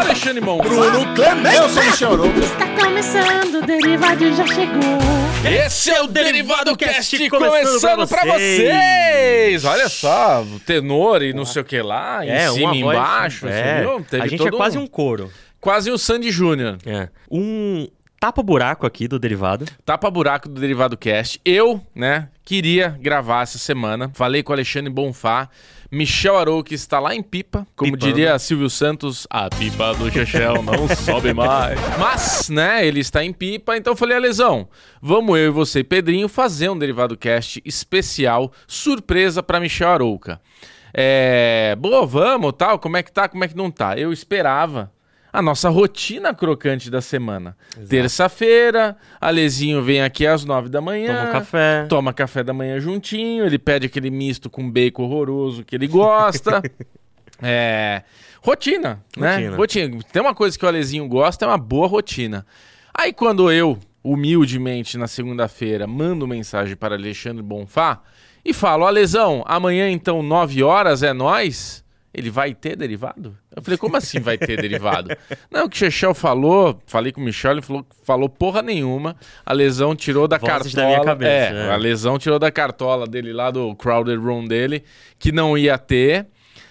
Alexandre Mon. Bruno Clemente. Eu sou o Michel Arouca. Está começando, o Derivado já chegou. Esse é o Derivado Cast começando começando pra pra vocês. Olha só, o tenor e não sei o que lá, em É, cima uma e voz- embaixo, você é. viu? Teve A gente todo é quase um coro. Quase o Sandy Júnior. É. Um tapa-buraco aqui do derivado. Tapa buraco do Derivado Cast. Eu, né, queria gravar essa semana. Falei com o Alexandre Bonfá. Michel Arouca está lá em Pipa. Como Pipando. diria Silvio Santos, a pipa do Chechel não sobe mais. Mas, né, ele está em Pipa. Então eu falei, Alesão, vamos eu e você e Pedrinho fazer um Derivado Cast especial, surpresa para Michel Arouca. É, boa, vamos, tal, como é que tá, como é que não tá? Eu esperava a nossa rotina crocante da semana. Terça-feira, Alezinho vem aqui às nove da manhã. Toma um café. Toma café da manhã juntinho, ele pede aquele misto com bacon horroroso que ele gosta. é. Rotina, né? Rotina. Rotina. Tem uma coisa que o Alezinho gosta, é uma boa rotina. Aí quando eu, humildemente, na segunda-feira, mando mensagem para Alexandre Bonfá e falo, Alesão, amanhã então, 9 horas, é nós. Ele vai ter derivado? Eu falei, como assim vai ter derivado? Não, o que o Chechel falou, falei com o Michel, ele falou, falou porra nenhuma. A lesão tirou da Vozes cartola. da cabeça, é, é. a lesão tirou da cartola dele lá do Crowded Room dele, que não ia ter.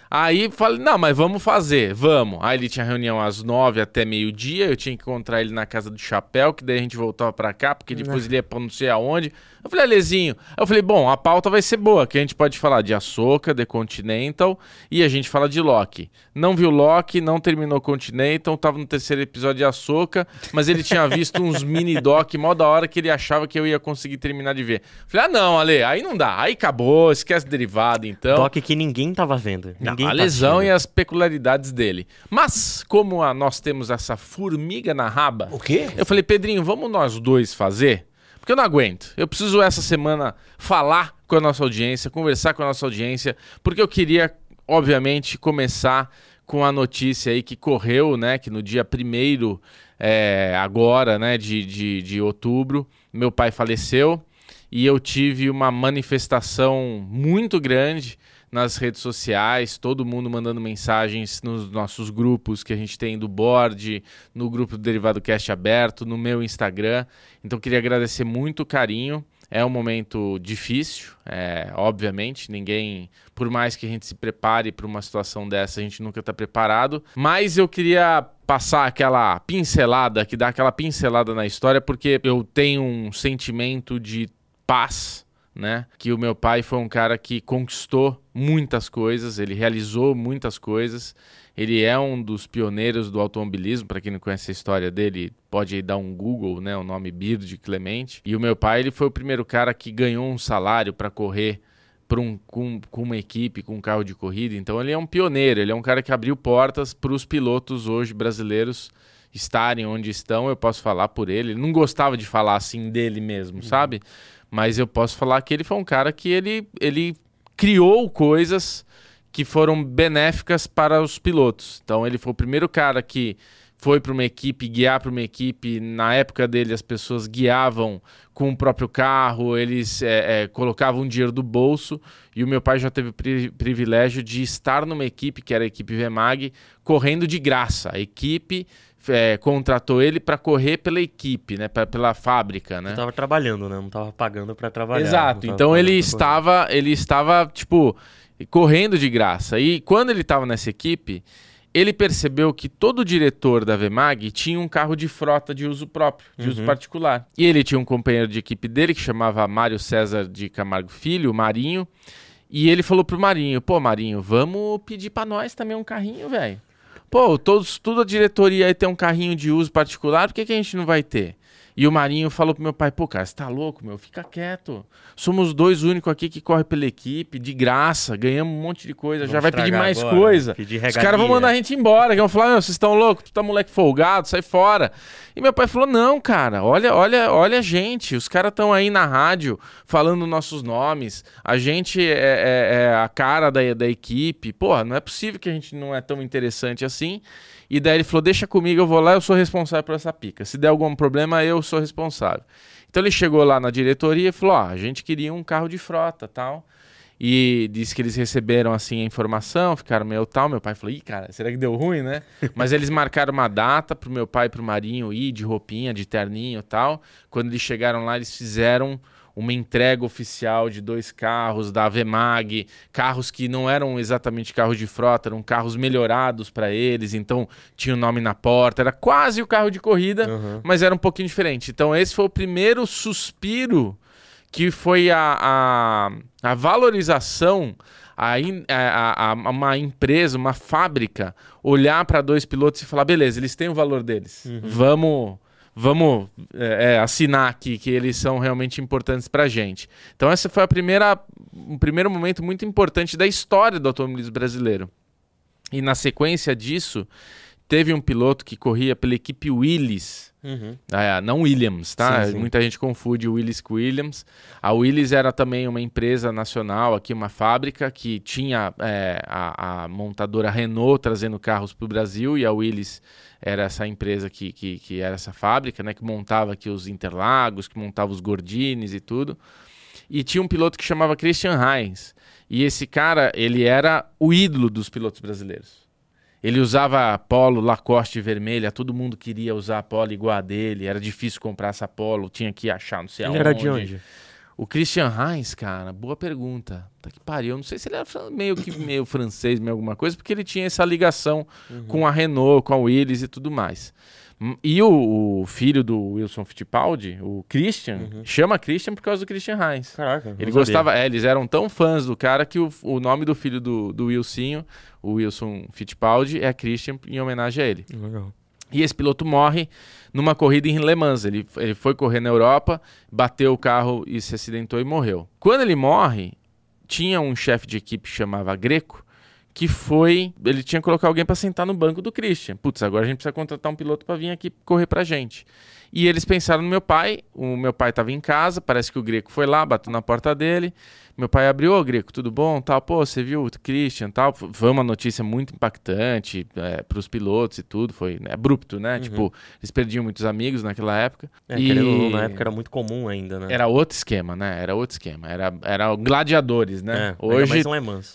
Aí falei, não, mas vamos fazer, vamos. Aí ele tinha reunião às nove até meio-dia, eu tinha que encontrar ele na casa do Chapéu, que daí a gente voltava pra cá, porque depois ele ia pra não sei aonde. Eu falei, Alezinho. Eu falei, bom, a pauta vai ser boa, que a gente pode falar de Ahsoka, The Continental, e a gente fala de Loki. Não viu Loki, não terminou Continental, tava no terceiro episódio de Ahsoka, mas ele tinha visto uns mini-doc mó da hora que ele achava que eu ia conseguir terminar de ver. Falei, ah não, Ale, aí não dá, aí acabou, esquece derivado então. Toque que ninguém tava vendo. Ninguém a tá lesão e assistindo. as peculiaridades dele. Mas, como a- nós temos essa formiga na raba, O quê? eu falei, Pedrinho, vamos nós dois fazer? Porque eu não aguento. Eu preciso essa semana falar com a nossa audiência, conversar com a nossa audiência, porque eu queria, obviamente, começar com a notícia aí que correu, né? Que no dia primeiro, é, agora, né, de, de, de outubro, meu pai faleceu e eu tive uma manifestação muito grande nas redes sociais, todo mundo mandando mensagens nos nossos grupos que a gente tem do board, no grupo do Derivado Cast aberto, no meu Instagram. Então queria agradecer muito o carinho. É um momento difícil, é, obviamente. Ninguém, por mais que a gente se prepare para uma situação dessa, a gente nunca está preparado. Mas eu queria passar aquela pincelada, que dá aquela pincelada na história, porque eu tenho um sentimento de paz né? Que o meu pai foi um cara que conquistou muitas coisas, ele realizou muitas coisas. Ele é um dos pioneiros do automobilismo, para quem não conhece a história dele, pode dar um Google, né, o nome Bird Clemente. E o meu pai, ele foi o primeiro cara que ganhou um salário para correr um, com, com uma equipe, com um carro de corrida. Então ele é um pioneiro, ele é um cara que abriu portas para os pilotos hoje brasileiros estarem onde estão. Eu posso falar por ele. Ele não gostava de falar assim dele mesmo, sabe? Mas eu posso falar que ele foi um cara que ele, ele criou coisas que foram benéficas para os pilotos. Então ele foi o primeiro cara que foi para uma equipe, guiar para uma equipe. Na época dele, as pessoas guiavam com o próprio carro, eles é, é, colocavam dinheiro do bolso. E o meu pai já teve o pri- privilégio de estar numa equipe, que era a equipe VMAG, correndo de graça. A equipe é, contratou ele para correr pela equipe, né, pra- pela fábrica, né? Eu tava trabalhando, né? Não tava pagando pra trabalhar. Exato. Então ele estava, ele estava tipo correndo de graça. E quando ele estava nessa equipe, ele percebeu que todo diretor da Vemag tinha um carro de frota de uso próprio, de uso particular. E ele tinha um companheiro de equipe dele que chamava Mário César de Camargo Filho, o Marinho. E ele falou pro Marinho: "Pô, Marinho, vamos pedir pra nós também um carrinho, velho. Pô, todos, toda a diretoria aí tem um carrinho de uso particular, por que, que a gente não vai ter? E o Marinho falou pro meu pai, pô, cara, você tá louco, meu? Fica quieto. Somos dois únicos aqui que corre pela equipe, de graça, ganhamos um monte de coisa, já Vamos vai pedir mais agora, coisa. pedir Os caras vão mandar a gente embora, que vão falar, meu, vocês estão loucos, tu tá moleque folgado, sai fora. E meu pai falou, não, cara, olha, olha, olha a gente, os caras estão aí na rádio falando nossos nomes, a gente é, é- é a cara da, da equipe, porra, não é possível que a gente não é tão interessante assim. E daí ele falou, deixa comigo, eu vou lá, eu sou responsável por essa pica. Se der algum problema, eu sou responsável. Então ele chegou lá na diretoria e falou, ó, a gente queria um carro de frota, tal. E disse que eles receberam assim a informação, ficaram meio tal. Meu pai falou: ih, cara, será que deu ruim, né? Mas eles marcaram uma data pro meu pai e pro Marinho ir de roupinha, de terninho e tal. Quando eles chegaram lá, eles fizeram uma entrega oficial de dois carros da Avemag, carros que não eram exatamente carros de frota, eram carros melhorados para eles, então tinha o nome na porta, era quase o carro de corrida, Uhum. mas era um pouquinho diferente. Então esse foi o primeiro suspiro que foi a, a, a valorização a, a, a- a uma empresa, uma fábrica, olhar para dois pilotos e falar: beleza, eles têm o valor deles. Vamos. Vamos é, é, assinar aqui que eles são realmente importantes para a gente. Então, esse foi a primeira, um primeiro momento muito importante da história do automobilismo brasileiro. E na sequência disso, teve um piloto que corria pela equipe Willis, Uhum. ah, não Williams, tá? Sim, sim. Muita gente confunde Willis com Williams. A Willis era também uma empresa nacional, aqui uma fábrica que tinha é, a, a montadora Renault trazendo carros para o Brasil e a Willis era essa empresa que, que, que era essa fábrica, né? Que montava aqui os Interlagos, que montava os Gordines e tudo. E tinha um piloto que chamava Christian Heinz. E esse cara, ele era o ídolo dos pilotos brasileiros. Ele usava polo Lacoste vermelha, todo mundo queria usar polo igual a dele, era difícil comprar essa polo, tinha que achar não sei Ele aonde. era de onde? O Christian Heinz, cara, boa pergunta. Tá que pariu, eu não sei se ele era meio que meio francês, meio alguma coisa, porque ele tinha essa ligação com a Renault, com a Willis e tudo mais. Hum, E o, o filho do Wilson Fittipaldi, o Christian, chama Christian por causa do Christian Heinz. Caraca. Ele gostava, é, eles eram tão fãs do cara que o, o nome do filho do, do Wilsinho, o Wilson Fittipaldi, é Christian em homenagem a ele. Legal. E esse piloto morre numa corrida em Le Mans. Ele, ele foi correr na Europa, bateu o carro e se acidentou e morreu. Quando ele morre, tinha um chefe de equipe que chamava Greco, que foi. Ele tinha que colocar alguém para sentar no banco do Christian. Putz, agora a gente precisa contratar um piloto para vir aqui correr pra gente. E eles pensaram no meu pai. O meu pai estava em casa, parece que o Greco foi lá, bateu na porta dele. Meu pai abriu, ô Greco, tudo bom? Tal, pô, você viu o Christian tal? Foi uma notícia muito impactante é, para os pilotos e tudo, foi né, abrupto, né? Tipo, eles perdiam muitos amigos naquela época. É, e... não, na época era muito comum ainda, né? Era outro esquema, né? Era outro esquema. Era, era gladiadores, né? É, Hoje.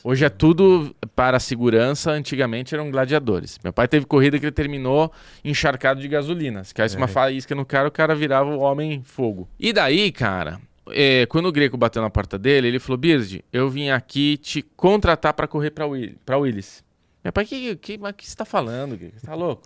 Hoje é tudo para segurança, antigamente eram gladiadores. Meu pai teve corrida que ele terminou encharcado de gasolina. Se caísse uma faísca no cara, o cara virava o homem fogo. E daí, cara, é, quando o Greco bateu na porta dele, ele falou: Bird, eu vim aqui te contratar para correr para Will, pra Willis. Meu pai, que, que, mas que você tá falando? Greco? Você tá louco?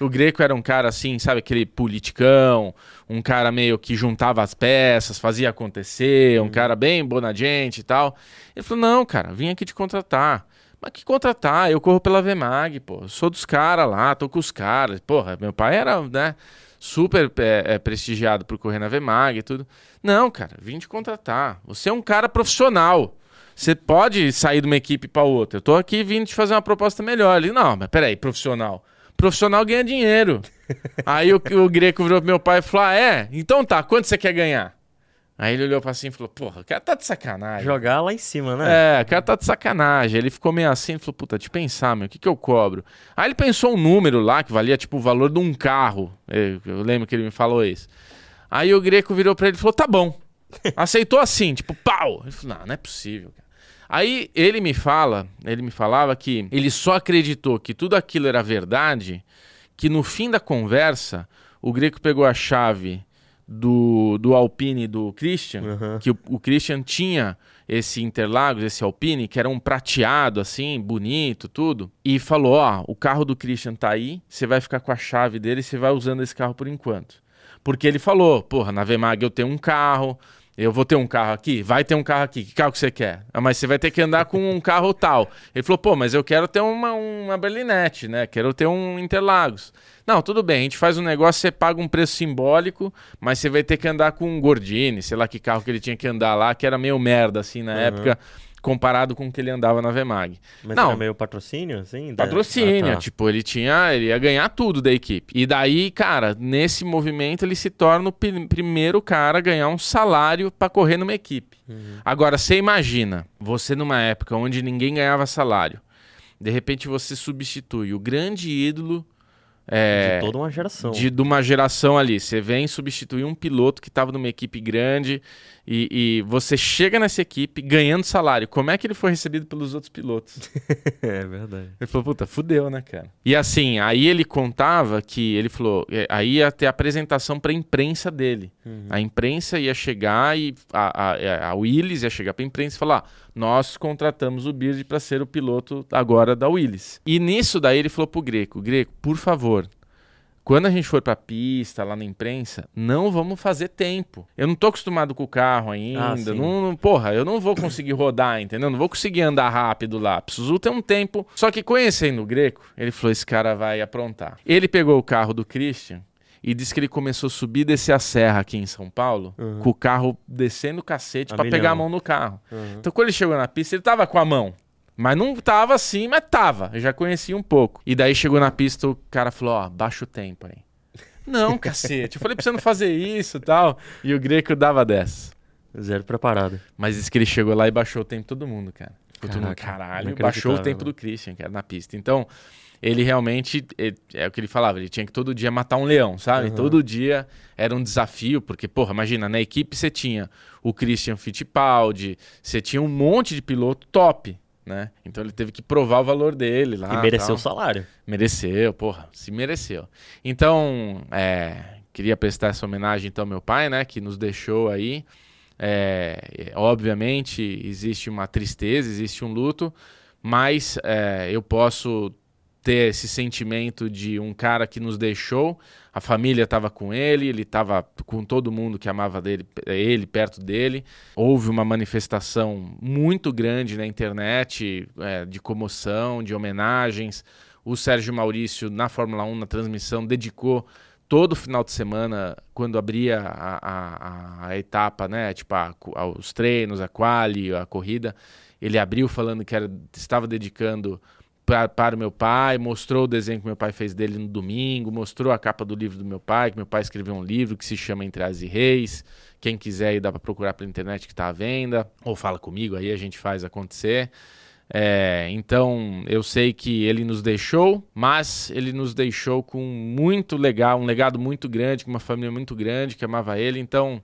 O Greco era um cara assim, sabe, aquele politicão, um cara meio que juntava as peças, fazia acontecer, um cara bem bonagente e tal. Ele falou: Não, cara, vim aqui te contratar. Mas que contratar? Eu corro pela Vemag, pô. Eu sou dos caras lá, tô com os caras. Porra, meu pai era, né, super é, é, prestigiado por correr na Vemag e tudo. Não, cara, vim te contratar. Você é um cara profissional. Você pode sair de uma equipe para outra. Eu tô aqui vindo te fazer uma proposta melhor. Ele, não, mas peraí, profissional. Profissional ganha dinheiro. Aí o, o Greco virou pro meu pai e falou: Ah, é? Então tá, quanto você quer ganhar? Aí ele olhou pra cima e falou: Porra, o cara tá de sacanagem. Jogar lá em cima, né? É, o cara tá de sacanagem. Ele ficou meio assim, ele falou, puta, te pensar, meu, o que que eu cobro? Aí ele pensou um número lá que valia, tipo, o valor de um carro. Eu, eu lembro que ele me falou isso. Aí o Greco virou pra ele e falou, tá bom. Aceitou assim, tipo, pau. Ele falou, não, não é possível, cara. Aí ele me fala, ele me falava que ele só acreditou que tudo aquilo era verdade, que no fim da conversa, o Greco pegou a chave do, do Alpine do Christian, Uhum. que o, o Christian tinha esse Interlagos, esse Alpine, que era um prateado assim, bonito, tudo, e falou: Ó, o carro do Christian tá aí, você vai ficar com a chave dele e você vai usando esse carro por enquanto. Porque ele falou: Porra, na Vemag eu tenho um carro. Eu vou ter um carro aqui? Vai ter um carro aqui. Que carro que você quer? Ah, mas você vai ter que andar com um carro tal. Ele falou, pô, mas eu quero ter uma, uma berlinete, né? Quero ter um Interlagos. Não, tudo bem, a gente faz um negócio, você paga um preço simbólico, mas você vai ter que andar com um Gordini, sei lá que carro que ele tinha que andar lá, que era meio merda, assim, na época, comparado com o que ele andava na Vemag. Mas Não. era meio patrocínio, assim? da- Patrocínio, Ah, tá. tipo, ele tinha, ele ia ganhar tudo da equipe. E daí, cara, nesse movimento ele se torna o pri- primeiro cara a ganhar um salário pra correr numa equipe. Agora, você imagina, você numa época onde ninguém ganhava salário, de repente você substitui o grande ídolo É, de toda uma geração. De, de uma geração ali. Você vem substituir um piloto que estava numa equipe grande e, e, você chega nessa equipe ganhando salário. Como é que ele foi recebido pelos outros pilotos? é verdade. Ele falou, puta, fudeu, né, cara? E assim, aí ele contava que ele falou, é, aí ia ter apresentação pra imprensa dele. Uhum. A imprensa ia chegar e a, a, a Willis ia chegar pra imprensa e falar: nós contratamos o Beard para ser o piloto agora da Willis. E nisso daí ele falou pro Greco: Greco, por favor, quando a gente for pra pista, lá na imprensa, não vamos fazer tempo. Eu não tô acostumado com o carro ainda. Ah, não, não, porra, eu não vou conseguir rodar, entendeu? Não vou conseguir andar rápido lá. Preciso ter um tempo. Só que conhecendo o Greco, ele falou: esse cara vai aprontar. Ele pegou o carro do Christian e disse que ele começou a subir e descer a serra aqui em São Paulo, uhum. com o carro descendo o cacete para pegar a mão no carro. Uhum. Então, quando ele chegou na pista, ele tava com a mão. Mas não tava assim, mas tava. Eu já conhecia um pouco. E daí chegou na pista, o cara falou: Ó, baixa o tempo aí. não, cacete. Eu falei pra você não fazer isso e tal. E o Greco dava dessa. Zero preparado. Mas disse que ele chegou lá e baixou o tempo todo mundo, cara. Caraca, todo mundo, caralho, baixou o tempo do Christian, cara, na pista. Então, ele realmente, ele, é o que ele falava, ele tinha que todo dia matar um leão, sabe? Uhum. Todo dia era um desafio, porque, porra, imagina, na equipe você tinha o Christian Fittipaldi, você tinha um monte de piloto top, né? Então ele teve que provar o valor dele lá. E mereceu o salário. Mereceu, porra, se mereceu. Então, é, queria prestar essa homenagem então ao meu pai, né, que nos deixou aí. É, obviamente existe uma tristeza, existe um luto, mas é, eu posso ter esse sentimento de um cara que nos deixou, a família estava com ele, ele estava com todo mundo que amava dele, ele perto dele. Houve uma manifestação muito grande na internet é, de comoção, de homenagens. O Sérgio Maurício, na Fórmula 1, na transmissão, dedicou todo final de semana, quando abria a, a, a etapa, né, tipo a, os treinos, a quali, a corrida, ele abriu falando que era, estava dedicando para o meu pai, mostrou o desenho que meu pai fez dele no domingo, mostrou a capa do livro do meu pai, que meu pai escreveu um livro que se chama Entre As e Reis. Quem quiser aí dá para procurar pela internet que está à venda, ou fala comigo, aí a gente faz acontecer. É, então eu sei que ele nos deixou, mas ele nos deixou com muito legal, um legado muito grande, com uma família muito grande que amava ele. Então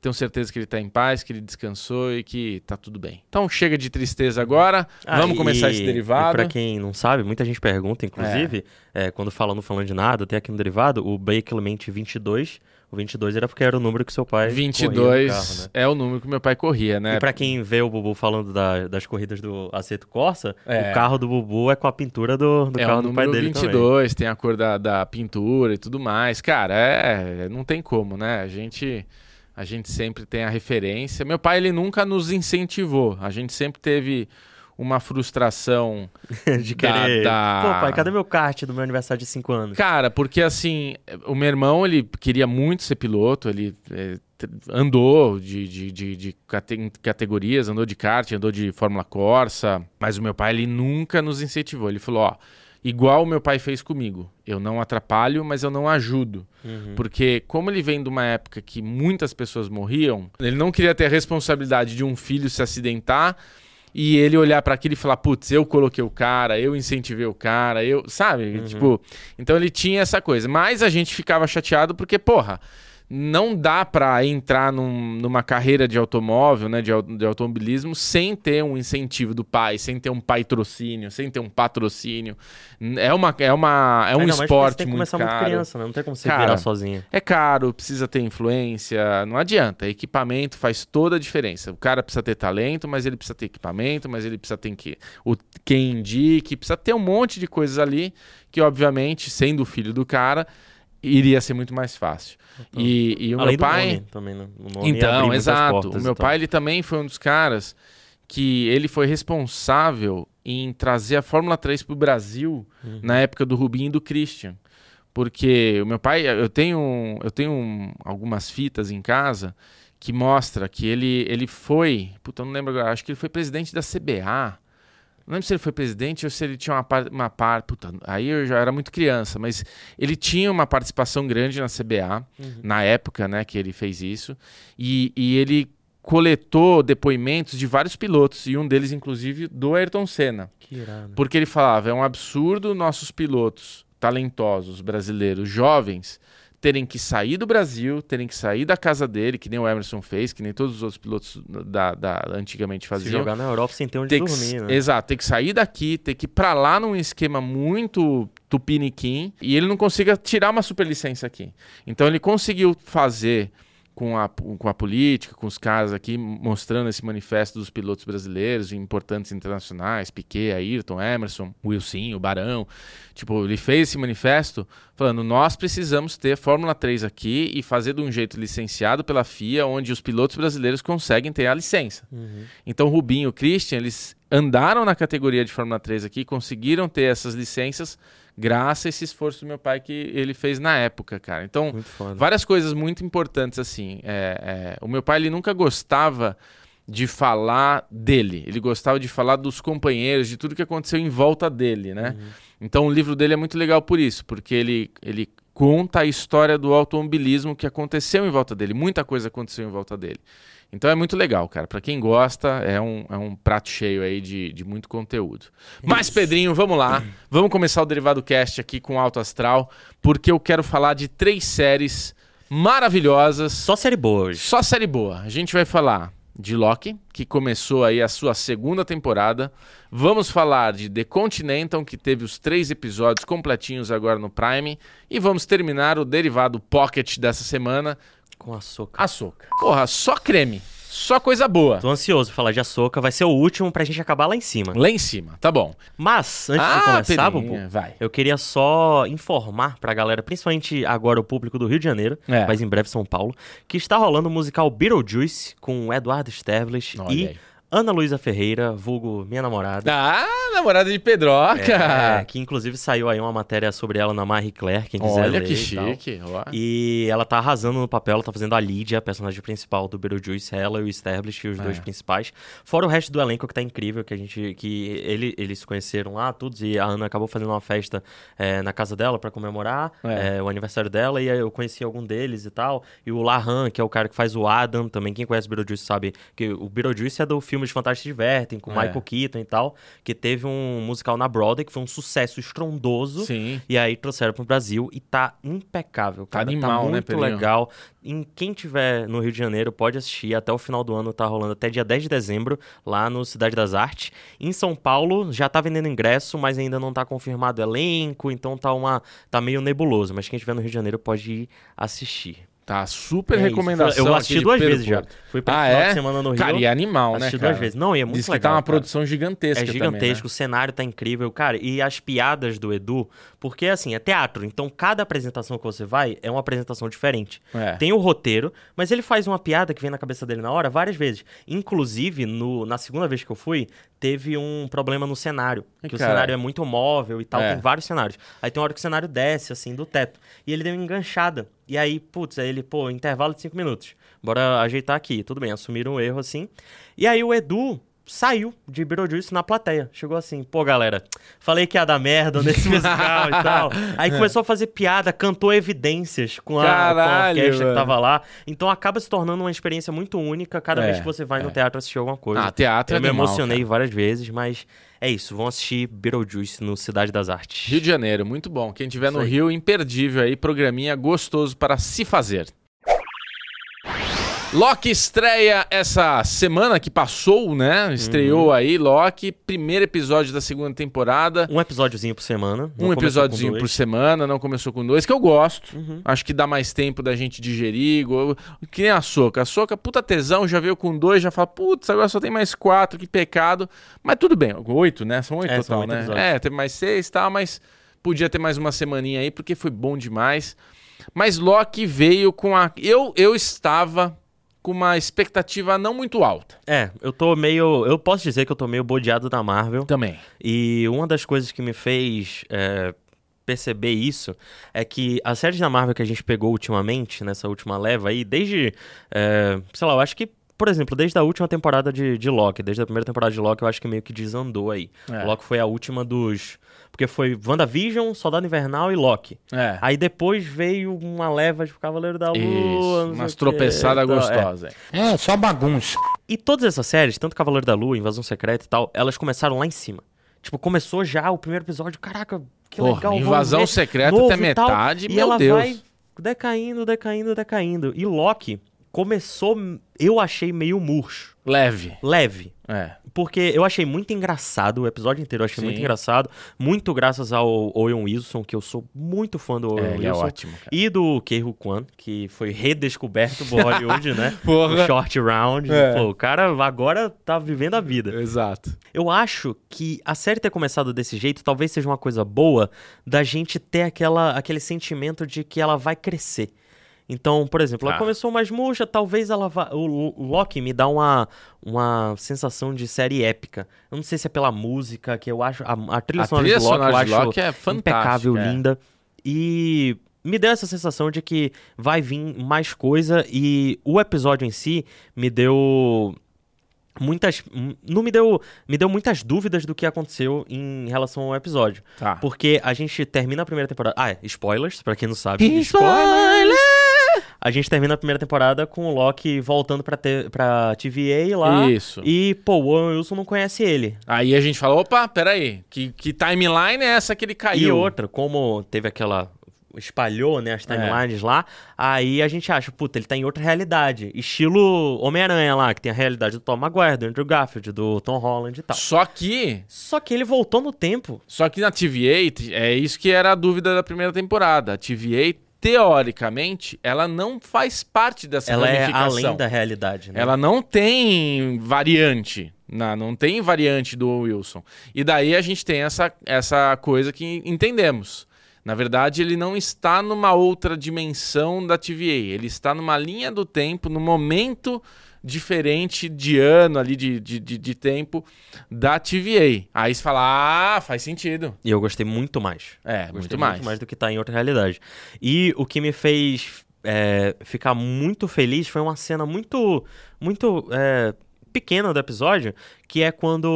tenho certeza que ele está em paz, que ele descansou e que está tudo bem. Então chega de tristeza agora. Ah, Vamos começar esse derivado. Para quem não sabe, muita gente pergunta, inclusive, é. É, quando fala no falando de nada, tem aqui no derivado o Clement 22. O 22 era porque era o número que seu pai 22 carro, né? é o número que meu pai corria, né? E para quem vê o Bubu falando da, das corridas do Aceto Corsa, é. o carro do Bubu é com a pintura do, do é carro do pai dele 22, também. tem a cor da, da pintura e tudo mais. Cara, é, não tem como, né? A gente a gente sempre tem a referência. Meu pai, ele nunca nos incentivou. A gente sempre teve uma frustração de querer. Da, da... Pô, pai, cadê meu kart do meu aniversário de 5 anos? Cara, porque assim, o meu irmão, ele queria muito ser piloto, ele é, andou de, de, de, de categorias, andou de kart, andou de Fórmula Corsa, mas o meu pai, ele nunca nos incentivou. Ele falou: ó igual o meu pai fez comigo. Eu não atrapalho, mas eu não ajudo. Uhum. Porque, como ele vem de uma época que muitas pessoas morriam, ele não queria ter a responsabilidade de um filho se acidentar e ele olhar para aquilo e falar: putz, eu coloquei o cara, eu incentivei o cara, eu. Sabe? Uhum. Tipo. Então ele tinha essa coisa. Mas a gente ficava chateado porque, porra não dá para entrar num, numa carreira de automóvel, né, de, de, automobilismo, sem ter um incentivo do pai, sem ter um patrocínio, sem ter um patrocínio. É uma é uma é um não, esporte tem que muito começar caro. muito criança, né? Não tem como você Cara, virar sozinho. É caro, precisa ter influência, não adianta. Equipamento faz toda a diferença. O cara precisa ter talento, mas ele precisa ter equipamento, mas ele precisa ter que o quem indique, precisa ter um monte de coisas ali que obviamente, sendo o filho do cara, iria ser muito mais fácil. Então, e, e o meu pai nome, também, né? nome então, exato. O meu pai ele também foi um dos caras que ele foi responsável em trazer a Fórmula 3 para o Brasil uhum. na época do Rubinho e do Christian. Porque o meu pai, eu tenho, eu tenho algumas fitas em casa que mostra que ele, ele foi, puta, não lembro agora, acho que ele foi presidente da CBA não lembro se ele foi presidente ou se ele tinha uma parte. Uma par, puta, aí eu já era muito criança, mas ele tinha uma participação grande na CBA, uhum. na época né, que ele fez isso. E, e ele coletou depoimentos de vários pilotos, e um deles, inclusive, do Ayrton Senna. Que irado. Porque ele falava: é um absurdo nossos pilotos talentosos brasileiros jovens terem que sair do Brasil, terem que sair da casa dele, que nem o Emerson fez, que nem todos os outros pilotos da, da antigamente Se faziam. jogar na Europa sem ter onde Ter que- dormir, né? Exato, ter que sair daqui, ter que ir pra lá num esquema muito tupiniquim e ele não consiga tirar uma superlicença aqui. Então ele conseguiu fazer com a, com a política, com os caras aqui mostrando esse manifesto dos pilotos brasileiros importantes internacionais, Piquet, Ayrton, Emerson, Wilson, o Barão. Tipo, ele fez esse manifesto falando: nós precisamos ter Fórmula 3 aqui e fazer de um jeito licenciado pela FIA, onde os pilotos brasileiros conseguem ter a licença. Uhum. Então, Rubinho e o Christian, eles andaram na categoria de Fórmula 3 aqui, conseguiram ter essas licenças graças a esse esforço do meu pai que ele fez na época, cara. Então, várias coisas muito importantes assim. É, é, o meu pai ele nunca gostava de falar dele, ele gostava de falar dos companheiros, de tudo que aconteceu em volta dele, né? Então o livro dele é muito legal por isso, porque ele, ele conta a história do automobilismo que aconteceu em volta dele, muita coisa aconteceu em volta dele. Então é muito legal, cara. Pra quem gosta, é um, é um prato cheio aí de, de muito conteúdo. Mas, Pedrinho, vamos lá. Vamos começar o Derivado Cast aqui com Alto Astral, porque eu quero falar de três séries maravilhosas. Só série boa hoje. Só série boa. A gente vai falar de Loki, que começou aí a sua segunda temporada. Vamos falar de The Continental, que teve os três episódios completinhos agora no Prime. E vamos terminar o derivado Pocket dessa semana, Com açúcar. Açúcar. Porra, só creme. Só coisa boa. Tô ansioso pra falar de açúcar. Vai ser o último pra gente acabar lá em cima. Lá em cima, tá bom. Mas, antes de Ah, começar, Pedrinha, Bubu, vai. eu queria só informar pra galera, principalmente agora o público do Rio de Janeiro, É. mas em breve São Paulo, que está rolando o musical Beetlejuice com o Eduardo Sterblitch e aí. Ana Luísa Ferreira, vulgo minha namorada. Ah, namorada de Pedroca. É, que inclusive saiu aí uma matéria sobre ela na Marie Claire, quem quiser Olha ler que e chique. ó. E ela tá arrasando no papel, ela tá fazendo a Lydia, a personagem principal do Beetlejuice, ela e o Establish, os dois É. principais. Fora o resto do elenco que tá incrível, que a gente. que ele, eles se conheceram lá, todos, e a Ana acabou fazendo uma festa é, na casa dela pra comemorar É. é, o aniversário dela, e eu conheci algum deles e tal. E o Lahan, que é o cara que faz o Adam, também quem conhece o Beetlejuice sabe que o Beetlejuice é do filme de Fantástico se Divertem, com É. Michael Keaton e tal, que teve um musical na Broadway, que foi um sucesso estrondoso. Sim. E aí trouxeram pro Brasil e tá impecável, Tá cara. animal, né, muito Pedrinho? legal. Em quem tiver no Rio de Janeiro pode assistir até o final do ano, tá rolando até dia 10 de dezembro, lá no Cidade das Artes. Em São Paulo já tá vendendo ingresso, mas ainda não tá confirmado elenco, então tá uma tá meio nebuloso, mas quem tiver no Rio de Janeiro pode ir assistir. Tá super É recomendação. Eu assisti duas Pedro vezes já. Fui pra Ah, final é? de semana no Rio. Cara, e é animal, né, assisti cara? duas vezes. Não, e é muito Diz que legal. tá uma cara. produção gigantesca É gigantesco, também, né? o cenário tá incrível, cara. E as piadas do Edu, porque assim, é teatro, então cada apresentação que você vai é uma apresentação diferente. É. Tem o roteiro, mas ele faz uma piada que vem na cabeça dele na hora várias vezes. Inclusive, no, na segunda vez que eu fui, teve um problema no cenário. Que o cenário é muito móvel e tal, É. tem vários cenários. Aí tem uma hora que o cenário desce, assim, do teto. E ele deu uma enganchada. E aí, putz, aí ele, pô, intervalo de cinco minutos. Bora ajeitar aqui. Tudo bem, assumiram o erro, assim. E aí o Edu saiu de Beetlejuice na plateia. Chegou assim, pô, galera, falei que ia dar merda nesse musical e tal. Aí começou a fazer piada, cantou evidências com a, com a Caralho, orquestra mano. que tava lá. Então acaba se tornando uma experiência muito única cada É, vez que você vai no teatro assistir alguma coisa. Ah, teatro Eu é me animal, emocionei cara. várias vezes, mas é isso. Vão assistir Beetlejuice no Cidade das Artes. Rio de Janeiro, muito bom. Quem tiver no. Rio, imperdível aí, programinha gostoso para se fazer. Loki estreia essa semana que passou, né? Uhum. Estreou aí, Loki, primeiro episódio da segunda temporada. Um episódiozinho por semana. não Um episódiozinho por semana, não começou com dois, que eu gosto. Uhum. Acho que dá mais tempo da gente digerir. Que nem a Soca. A Soca, puta tesão, já veio com dois, já fala, putz, agora só tem mais quatro, que pecado. Mas tudo bem, oito, né? São oito É, total, oito né? episódios. É, teve mais seis e tal, mas podia ter mais uma semaninha aí, porque foi bom demais. Mas Loki veio com a. Eu, eu estava com uma expectativa não muito alta. É, eu tô meio. Eu posso dizer que eu tô meio bodeado da Marvel. Também. E uma das coisas que me fez é, perceber isso é que as séries da Marvel que a gente pegou ultimamente, nessa última leva aí, desde. é, sei lá, eu acho que. Por exemplo, desde a última temporada de, de Loki, desde a primeira temporada de Loki, eu acho que meio que desandou aí. É. Loki foi a última dos. Porque foi WandaVision, Soldado Invernal e Loki. É. Aí depois veio uma leva de Cavaleiro da Lua. Isso, umas tropeçadas é. gostosas. É, só bagunça. E todas essas séries, tanto Cavaleiro da Lua, Invasão Secreta e tal, elas começaram lá em cima. Tipo, começou já o primeiro episódio, caraca, que Porra, legal. invasão secreta até e metade, E meu ela Deus. vai decaindo, decaindo, decaindo. E Loki começou, eu achei meio murcho, Leve. leve. É. Porque eu achei muito engraçado, o episódio inteiro eu achei Sim. muito engraçado. Muito graças ao Owen Wilson, que eu sou muito fã do Owen É, ele é Wilson. ótimo, cara. E do Kei-Hu Kwan, que foi redescoberto por Hollywood, né? Porra. O Short Round. É. Pô, o cara agora tá vivendo a vida. Exato. Eu acho que a série ter começado desse jeito talvez seja uma coisa boa da gente ter aquela, aquele sentimento de que ela vai crescer. Então, por exemplo, ela Tá. começou mais murcha, talvez ela vá. O, o Loki me dá uma, uma sensação de série épica. Eu não sei se é pela música, que eu acho. A, a trilha A sonora trilha de Loki sonora eu acho Loki é impecável, é. linda. E me deu essa sensação de que vai vir mais coisa. E o episódio em si me deu muitas não me deu me deu muitas dúvidas do que aconteceu em relação ao episódio Tá. porque a gente termina a primeira temporada ah é, spoilers pra quem não sabe spoilers a gente termina a primeira temporada com o Loki voltando pra, te, pra TVA lá Isso. e pô o Owen Wilson não conhece ele Aí a gente fala, opa, peraí, que, que timeline é essa que ele caiu? E outra, como teve aquela. espalhou, né, as É. timelines lá, aí a gente acha, puta, ele tá em outra realidade. Estilo Homem-Aranha lá, que tem a realidade do Tom Maguire, do Andrew Garfield, do Tom Holland e tal. Só que, Só que ele voltou no tempo. só que na TVA, é isso que era a dúvida da primeira temporada. A TVA, teoricamente, ela não faz parte dessa Ela é ramificação. além da realidade, né? Ela não tem variante. Não, não tem variante do Wilson. E daí a gente tem essa, essa coisa que entendemos. Na verdade, ele não está numa outra dimensão da TVA. Ele está numa linha do tempo, num momento diferente de ano ali, de, de, de, de tempo da TVA. Aí você fala, ah, faz sentido. E eu gostei muito mais. É, Gostei muito mais. muito mais do que tá em outra realidade. E o que me fez é, ficar muito feliz foi uma cena muito, muito é, pequena do episódio, que é quando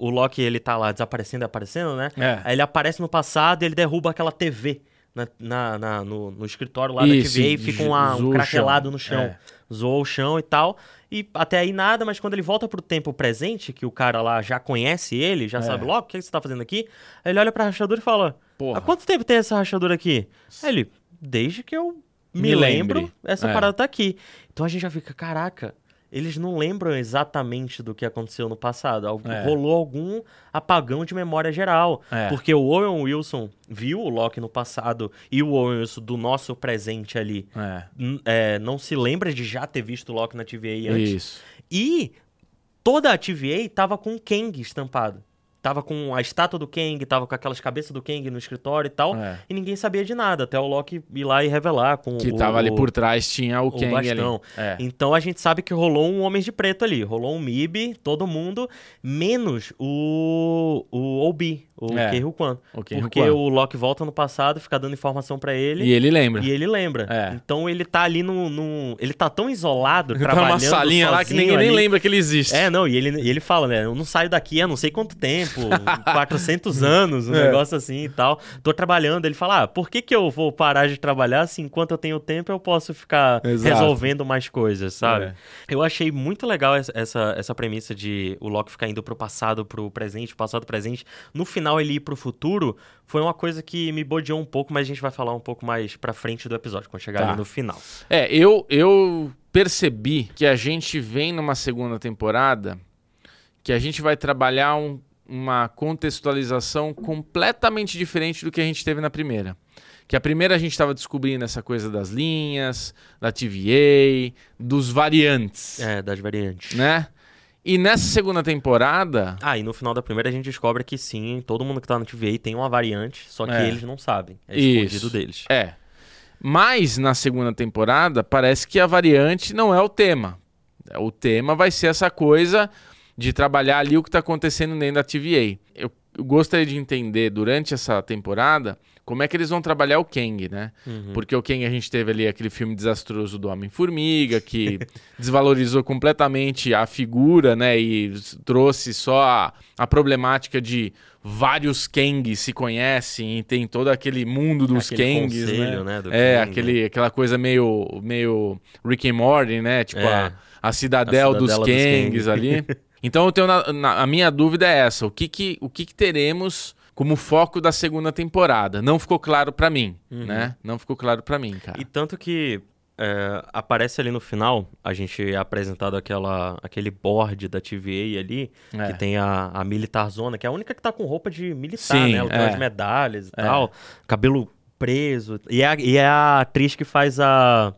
o Loki ele tá lá desaparecendo e aparecendo, né? É. Aí ele aparece no passado e ele derruba aquela TV na, na- na- no, no escritório lá Isso, da TVA e fica um o craquelado no chão. É. Zoou o chão e tal. E até aí nada, mas quando ele volta pro tempo presente, que o cara lá já conhece ele, já É. sabe logo o que você tá fazendo aqui, aí ele olha pra rachadura e fala: Porra. Há quanto tempo tem essa rachadura aqui? Aí ele, desde que eu me, Me lembro, lembre. essa É. parada tá aqui. Então a gente já fica, caraca, eles não lembram exatamente do que aconteceu no passado. Al- É. Rolou algum apagão de memória geral. É. Porque o Owen Wilson viu o Loki no passado e o Owen Wilson do nosso presente ali É. é, não se lembra de já ter visto o Loki na TVA antes. Isso. E toda a TVA tava com o Kang estampado. Tava com a estátua do Kang, tava com aquelas cabeças do Kang no escritório e tal. É. E ninguém sabia de nada, até o Loki ir lá e revelar com Que o, tava ali por trás, tinha o, o Kang bastão. ali. É. Então a gente sabe que rolou um Homens de Preto ali. Rolou um MIB, todo mundo, menos o, o Obi, o É, Kei Kwan. o Porque Kwan. o Loki volta no passado, fica dando informação pra ele. E ele lembra. E ele lembra. É. Então ele tá ali no, no- Ele tá tão isolado, Tá trabalhando numa salinha lá que ninguém nem lembra que ele existe. É, não, e ele, e ele fala, né? Eu não saio daqui há não sei quanto tempo, 400 anos, um É. negócio assim e tal. Tô trabalhando. Ele fala, ah, por que, que eu vou parar de trabalhar se enquanto eu tenho tempo eu posso ficar Exato. resolvendo mais coisas, sabe? É. Eu achei muito legal essa, essa, essa premissa de o Loki ficar indo pro passado, pro presente, passado, presente. No final ele ir pro futuro foi uma coisa que me bodeou um pouco, mas a gente vai falar um pouco mais pra frente do episódio, quando chegar Tá. ali no final. É, eu, eu percebi que a gente vem numa segunda temporada que a gente vai trabalhar um- uma contextualização completamente diferente do que a gente teve na primeira. Que a primeira a gente estava descobrindo essa coisa das linhas, da TVA, dos variantes, É, das variantes. né? E nessa segunda temporada, Ah, e no final da primeira a gente descobre que sim, todo mundo que tá no TVA tem uma variante, só que É. eles não sabem. É Isso. escondido deles. É. Mas na segunda temporada, parece que a variante não é o tema. O tema vai ser essa coisa de trabalhar ali o que está acontecendo dentro da TVA. Eu gostaria de entender durante essa temporada como é que eles vão trabalhar o Kang, né? Uhum. Porque o Kang a gente teve ali aquele filme desastroso do Homem-Formiga, que desvalorizou completamente a figura, né? E trouxe só a, a problemática de vários Kangs se conhecem e tem todo aquele mundo dos Aquele Kangs, conselho, né? né, é, Kang, aquele, aquela coisa meio, meio Rick and Morty, né? Tipo É. a, a cidadel A dos cidadela dos Kangs Kang. ali. Então eu tenho na- na- a minha dúvida é essa: o que que, o que, que teremos como foco da segunda temporada. Não ficou claro pra mim, né? Não ficou claro pra mim, cara. E tanto que é, aparece ali no final, a gente é apresentado aquela, aquele board da TVA ali, É. que tem a, a Militar Zona, que é a única que tá com roupa de militar, Sim, né? Ela tem é. as medalhas e É. tal, cabelo preso. E é, e é a atriz que faz a.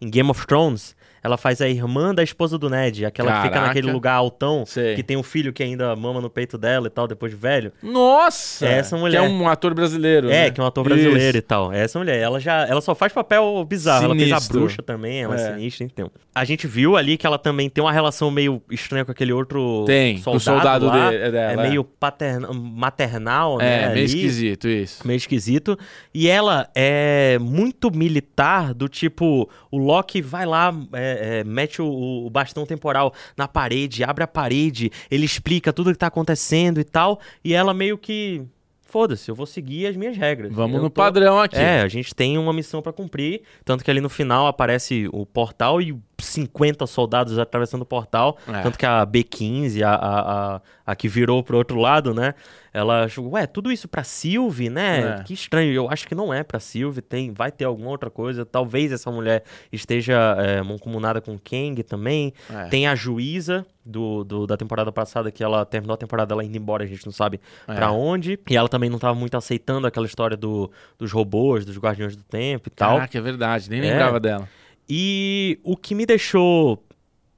Em Game of Thrones, ela faz a irmã da esposa do Ned, aquela que fica Caraca. naquele lugar altão, Sei. que tem um filho que ainda mama no peito dela e tal, depois de velho. Nossa! É essa mulher. Que é um ator brasileiro, É, né? que é um ator brasileiro Isso. e tal. Essa mulher, ela já, ela só faz papel bizarro. Ela fez a Sinistro. bruxa também, ela é, É. sinistra, então. A gente viu ali que ela também tem uma relação meio estranha com aquele outro Tem, soldado, soldado lá. de- é dela, é é. meio paterna- maternal, né? É, meio ali. esquisito isso. Meio esquisito. E ela é muito militar, do tipo, o Loki vai lá, é, é, mete o, o bastão temporal na parede, abre a parede, ele explica tudo que tá acontecendo e tal, e ela meio que. Foda-se, eu vou seguir as minhas regras. Vamos Eu no tô- padrão aqui. É, a gente tem uma missão pra cumprir, tanto que ali no final aparece o portal e 50 soldados atravessando o portal, É. tanto que a B-15, a, a, a, a que virou pro outro lado, né, ela achou, ué, tudo isso pra Sylvie, né, É. que estranho, eu acho que não é pra Sylvie, tem, vai ter alguma outra coisa, talvez essa mulher esteja é, mancomunada com Kang também, É. tem a juíza do, do- da temporada passada, que ela terminou a temporada ela indo embora, a gente não sabe É. pra onde. E ela também não tava muito aceitando aquela história do, dos robôs, dos Guardiões do Tempo e tal. Caraca, é verdade, nem É. lembrava dela. E o que me deixou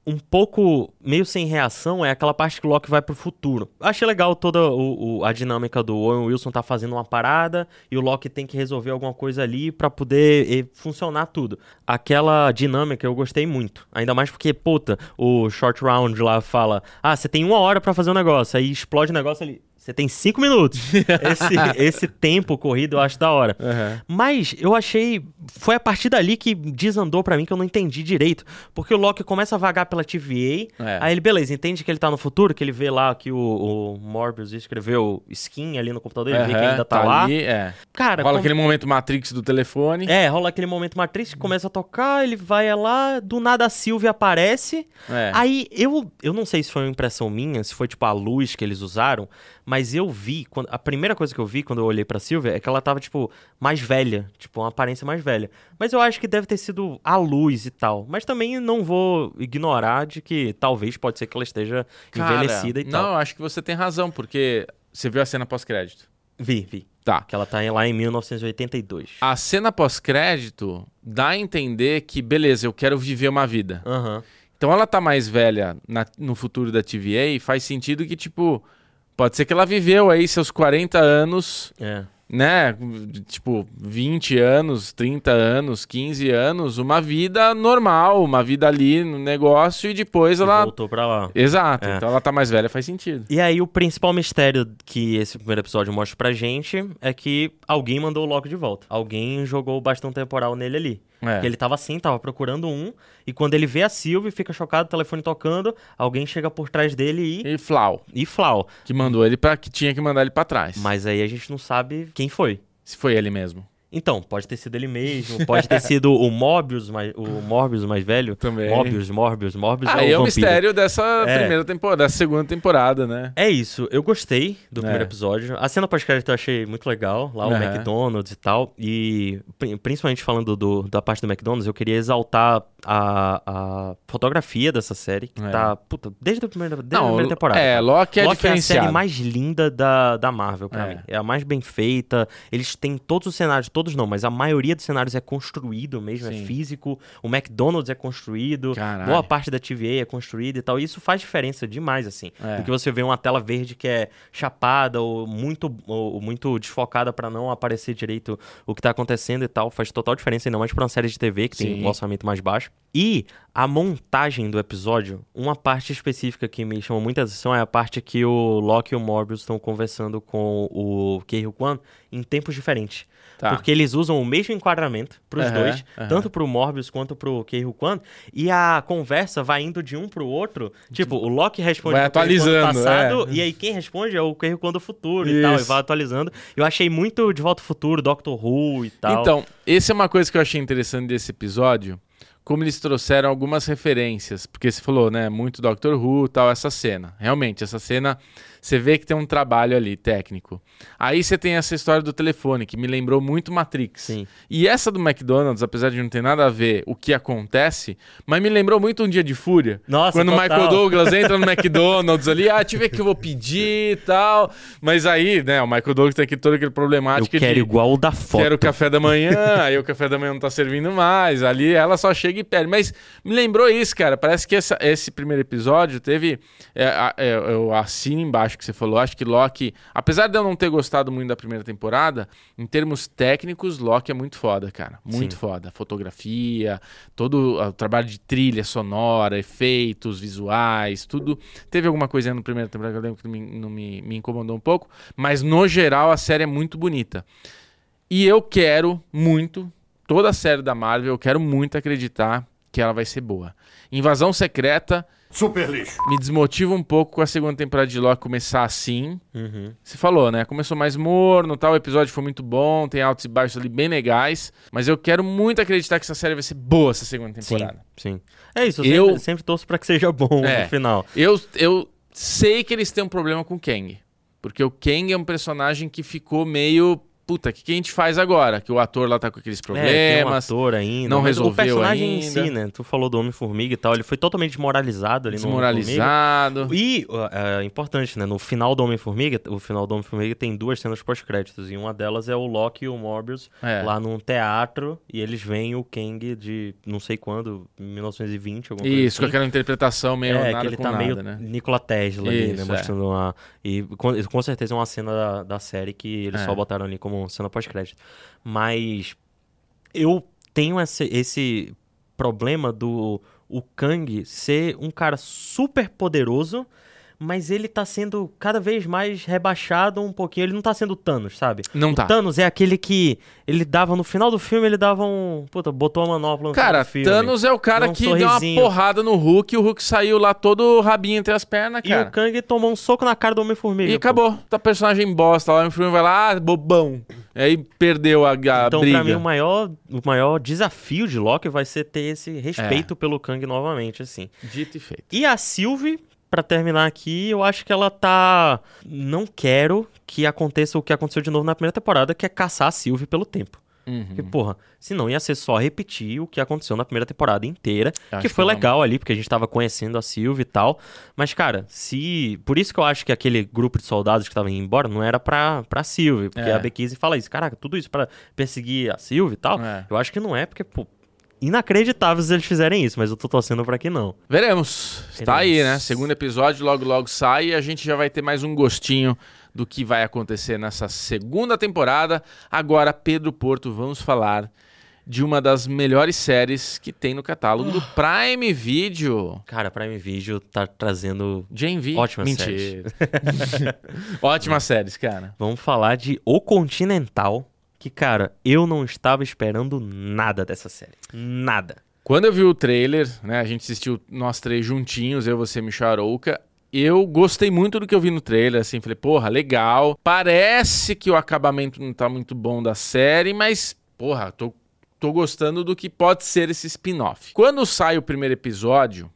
um pouco meio sem reação é aquela parte que o Loki vai pro futuro. Achei legal toda o- o- a dinâmica do Owen Wilson tá fazendo uma parada e o Loki tem que resolver alguma coisa ali pra poder eh, funcionar tudo. Aquela dinâmica eu gostei muito. Ainda mais porque, puta, o Short Round lá fala: Ah, você tem uma hora pra fazer um negócio. Aí explode o negócio ali. Você tem cinco minutos. esse, esse tempo corrido eu acho da hora. Mas eu achei. Foi a partir dali que desandou pra mim que eu não entendi direito. Porque o Loki começa a vagar pela TVA. É. Aí ele, beleza, entende que ele tá no futuro, que ele vê lá que o, o Morbius escreveu skin ali no computador, ele vê que ainda tá, lá. ali, é. Cara, Rola como- aquele momento Matrix do telefone. é, rola aquele momento Matrix que começa a tocar, ele vai lá, do nada a Sylvie aparece. É. Aí eu, eu não sei se foi uma impressão minha, se foi tipo a luz que eles usaram, mas eu vi, quando, a primeira coisa que eu vi quando eu olhei pra Sylvia é que ela tava tipo mais velha, tipo uma aparência mais velha. Mas eu acho que deve ter sido a luz e tal. Mas também não vou ignorar de que talvez pode ser que ela esteja Cara, envelhecida e Não, tal. eu acho que você tem razão, porque você viu a cena pós-crédito. Vi, vi. Tá. Que ela tá lá em 1982. A cena pós-crédito dá a entender que, beleza, eu quero viver uma vida. Aham. Então ela tá mais velha na- no futuro da TVA e faz sentido que, tipo, pode ser que ela viveu aí seus 40 anos, É. né? Tipo, 20 anos, 30 anos, 15 anos, uma vida normal, uma vida ali no negócio e depois E ela. voltou pra lá. Exato, É. então ela tá mais velha, faz sentido. E aí, o principal mistério que esse primeiro episódio mostra pra gente é que alguém mandou o Loki de volta. Alguém jogou o bastão temporal nele ali. É. Que ele tava assim, tava procurando um, e quando ele vê a Sylvie, fica chocado, o telefone tocando, alguém chega por trás dele e. E Flau, e flau. que mandou ele para que tinha que mandar ele pra trás. Mas aí a gente não sabe quem foi. Se foi ele mesmo. Então, pode ter sido ele mesmo, pode ter sido o Morbius, mais, o Morbius mais velho. Também. Morbius, Morbius, Morbius Aí é o o mistério dessa É. primeira temporada, dessa segunda temporada, né? É isso, eu gostei do primeiro É. episódio. A cena pós-crédito eu achei muito legal, lá o. McDonald's e tal. E pri- principalmente falando do- da parte do McDonald's, eu queria exaltar a, a fotografia dessa série, que É. tá, puta, desde a primeira, desde a primeira temporada. É. Loki é Loki é a série mais linda da, da Marvel, pra É. mim. É a mais bem feita. Eles têm todos os cenários, todos não, mas a maioria dos cenários é construído mesmo, Sim. é físico. O McDonald's é construído. Caralho. Boa parte da TVA é construída e tal. E isso faz diferença demais, assim. É. Do que você vê uma tela verde que é chapada ou muito, ou muito desfocada pra não aparecer direito o que tá acontecendo e tal. Faz total diferença, ainda mais pra uma série de TV que tem Sim. um orçamento mais baixo. E a montagem do episódio, uma parte específica que me chamou muita atenção é a parte que o Loki e o Morbius estão conversando com o Kei Kwan em tempos diferentes. Tá. Porque eles usam o mesmo enquadramento pros Aham, dois, aham. tanto pro Morbius quanto pro Kei Kwan, e a conversa vai indo de um pro outro. Tipo, o Loki responde Vai atualizando, passado, é. e aí quem responde é o Kei Kwan do futuro e tal, e Isso. vai atualizando. Eu achei muito De Volta ao Futuro, Doctor Who e tal. Então, essa é uma coisa que eu achei interessante desse episódio, como eles trouxeram algumas referências, porque você falou, né, muito Doctor Who, tal, essa cena. Realmente, essa cena Você vê que tem um trabalho ali técnico. Aí você tem essa história do telefone, que me lembrou muito Matrix. Sim. E essa do McDonald's, apesar de não ter nada a ver o que acontece, mas me lembrou muito um dia de fúria. Nossa, Quando o. Michael Douglas entra no McDonald's ali, ah, eu o que eu vou pedir e tal. Mas aí, né, o Michael Douglas tem aqui todo aquele Eu problemática quero de igual o da foto. quero o café da manhã, aí o café da manhã não tá servindo mais. Ali ela só chega e pede. Mas me lembrou isso, cara. Parece que essa- esse primeiro episódio teve. É, é, eu assino embaixo que você falou. Acho que Loki, apesar de eu não ter gostado muito da primeira temporada, em termos técnicos, Loki é muito foda, cara. Muito Sim. foda. Fotografia, todo o trabalho de trilha sonora, efeitos visuais, tudo. Teve alguma coisa no primeiro temporada que eu lembro que me, não me, me incomodou um pouco, mas no geral a série é muito bonita. E eu quero muito, toda a série da Marvel, eu quero muito acreditar que ela vai ser boa. Invasão Secreta Super lixo. me desmotiva um pouco com a segunda temporada de Loki começar assim. Uhum. Você falou, né? Começou mais morno, tal, o episódio foi muito bom, tem altos e baixos ali bem legais, mas eu quero muito acreditar que essa série vai ser boa essa segunda Sim, temporada. sim. É isso, eu, Eu- sempre, sempre torço pra que seja bom É. no final. Eu, eu sei que eles têm um problema com o Kang. Porque o Kang é um personagem que ficou meio. Puta, o que, que a gente faz agora? Que o ator lá tá com aqueles É, tem um problemas. ator ainda. não resolveu O personagem ainda. em si, né? Tu falou do Homem-Formiga e tal, ele foi totalmente desmoralizado ali no Homem-Formiga. desmoralizado. E, é importante, né? No final do Homem-Formiga, o final do Homem-Formiga tem duas cenas pós-créditos. E uma delas é o Loki e o Morbius É. lá num teatro. E eles veem o Kang de não sei quando, 1920, alguma coisa Isso, com assim. aquela interpretação meio É, nada que ele com tá nada, meio né? Nikola Tesla ali, né? Isso, é. Mostrando uma... E com, com certeza é uma cena da, da série que eles É. só botaram ali como cena pós-crédito. Mas eu tenho esse, esse problema do o Kang ser um cara super poderoso, mas ele tá sendo cada vez mais rebaixado um pouquinho. Ele não tá sendo Thanos, sabe? Não o tá. Thanos é aquele que ele dava no final do filme, ele dava um. Puta, botou a manopla no Cara, filme. Thanos é o cara um que deu uma sorrisinho. porrada no Hulk e o Hulk saiu lá todo rabinho entre as pernas, E cara. o Kang tomou um soco na cara do Homem-Formiga. E pô. acabou. Tá personagem bosta lá, o filme vai lá, ah, bobão. Aí perdeu a, a Então, briga. pra mim, o maior, o maior desafio de Loki vai ser ter esse respeito É. pelo Kang novamente, assim. Dito e feito. E a Sylvie, pra terminar aqui, eu acho que ela tá... Não quero que aconteça o que aconteceu de novo na primeira temporada, que é caçar a Sylvie pelo tempo. Uhum. Porque, porra, senão ia ser só repetir o que aconteceu na primeira temporada inteira, Acho que que foi não. legal ali, porque a gente tava conhecendo a Sylvie e tal. Mas, cara, se. Por isso que eu acho que aquele grupo de soldados que tava indo embora não era pra, pra Sylvie. Porque É. a Bequise fala isso, caraca, tudo isso pra perseguir a Sylvie e tal. É. Eu acho que não é, porque, pô, inacreditável se eles fizerem isso, mas eu tô torcendo pra que não. Veremos. Está aí, Veremos. né? Segundo episódio, logo logo sai e a gente já vai ter mais um gostinho do que vai acontecer nessa segunda temporada. Agora, Pedro Porto, vamos falar de uma das melhores séries que tem no catálogo do Prime Video. Cara, Prime Video tá trazendo. Jane V. Ótimas Mentira. Ótimas séries, cara. Vamos falar de O Continental. Que, cara, eu não estava esperando nada dessa série. Nada. Quando eu vi o trailer, né, a gente assistiu nós três juntinhos, eu, você e Michel Arouca, eu gostei muito do que eu vi no trailer, assim, falei, porra, legal. Parece que o acabamento não tá muito bom da série, mas, porra, tô, tô gostando do que pode ser esse spin-off. Quando sai o primeiro episódio,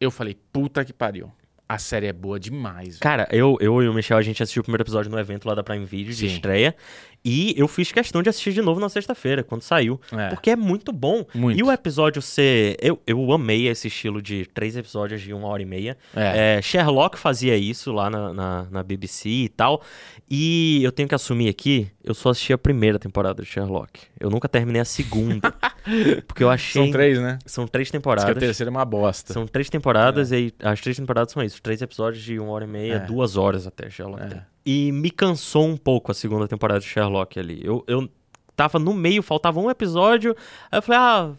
eu falei, puta que pariu. A série é boa demais. Cara, eu, eu e o Michel, a gente assistiu o primeiro episódio no evento lá da Prime Video de Sim. estreia. E eu fiz questão de assistir de novo na sexta-feira, quando saiu. É. Porque é muito bom. Muito. E o episódio ser. Eu, eu amei esse estilo de três episódios de uma hora e meia. É. É, Sherlock fazia isso lá na, na, na BBC e tal. E eu tenho que assumir aqui, eu só assisti a primeira temporada de Sherlock. Eu nunca terminei a segunda. porque eu achei. São três, né? São três Diz que a temporadas. terceira é uma bosta. São três temporadas e as três temporadas são isso. Três episódios de uma hora e meia, É. duas horas até Sherlock É. tem. E me cansou um pouco a segunda temporada de Sherlock ali. Eu, eu tava no meio, faltava um episódio. Aí eu falei, ah,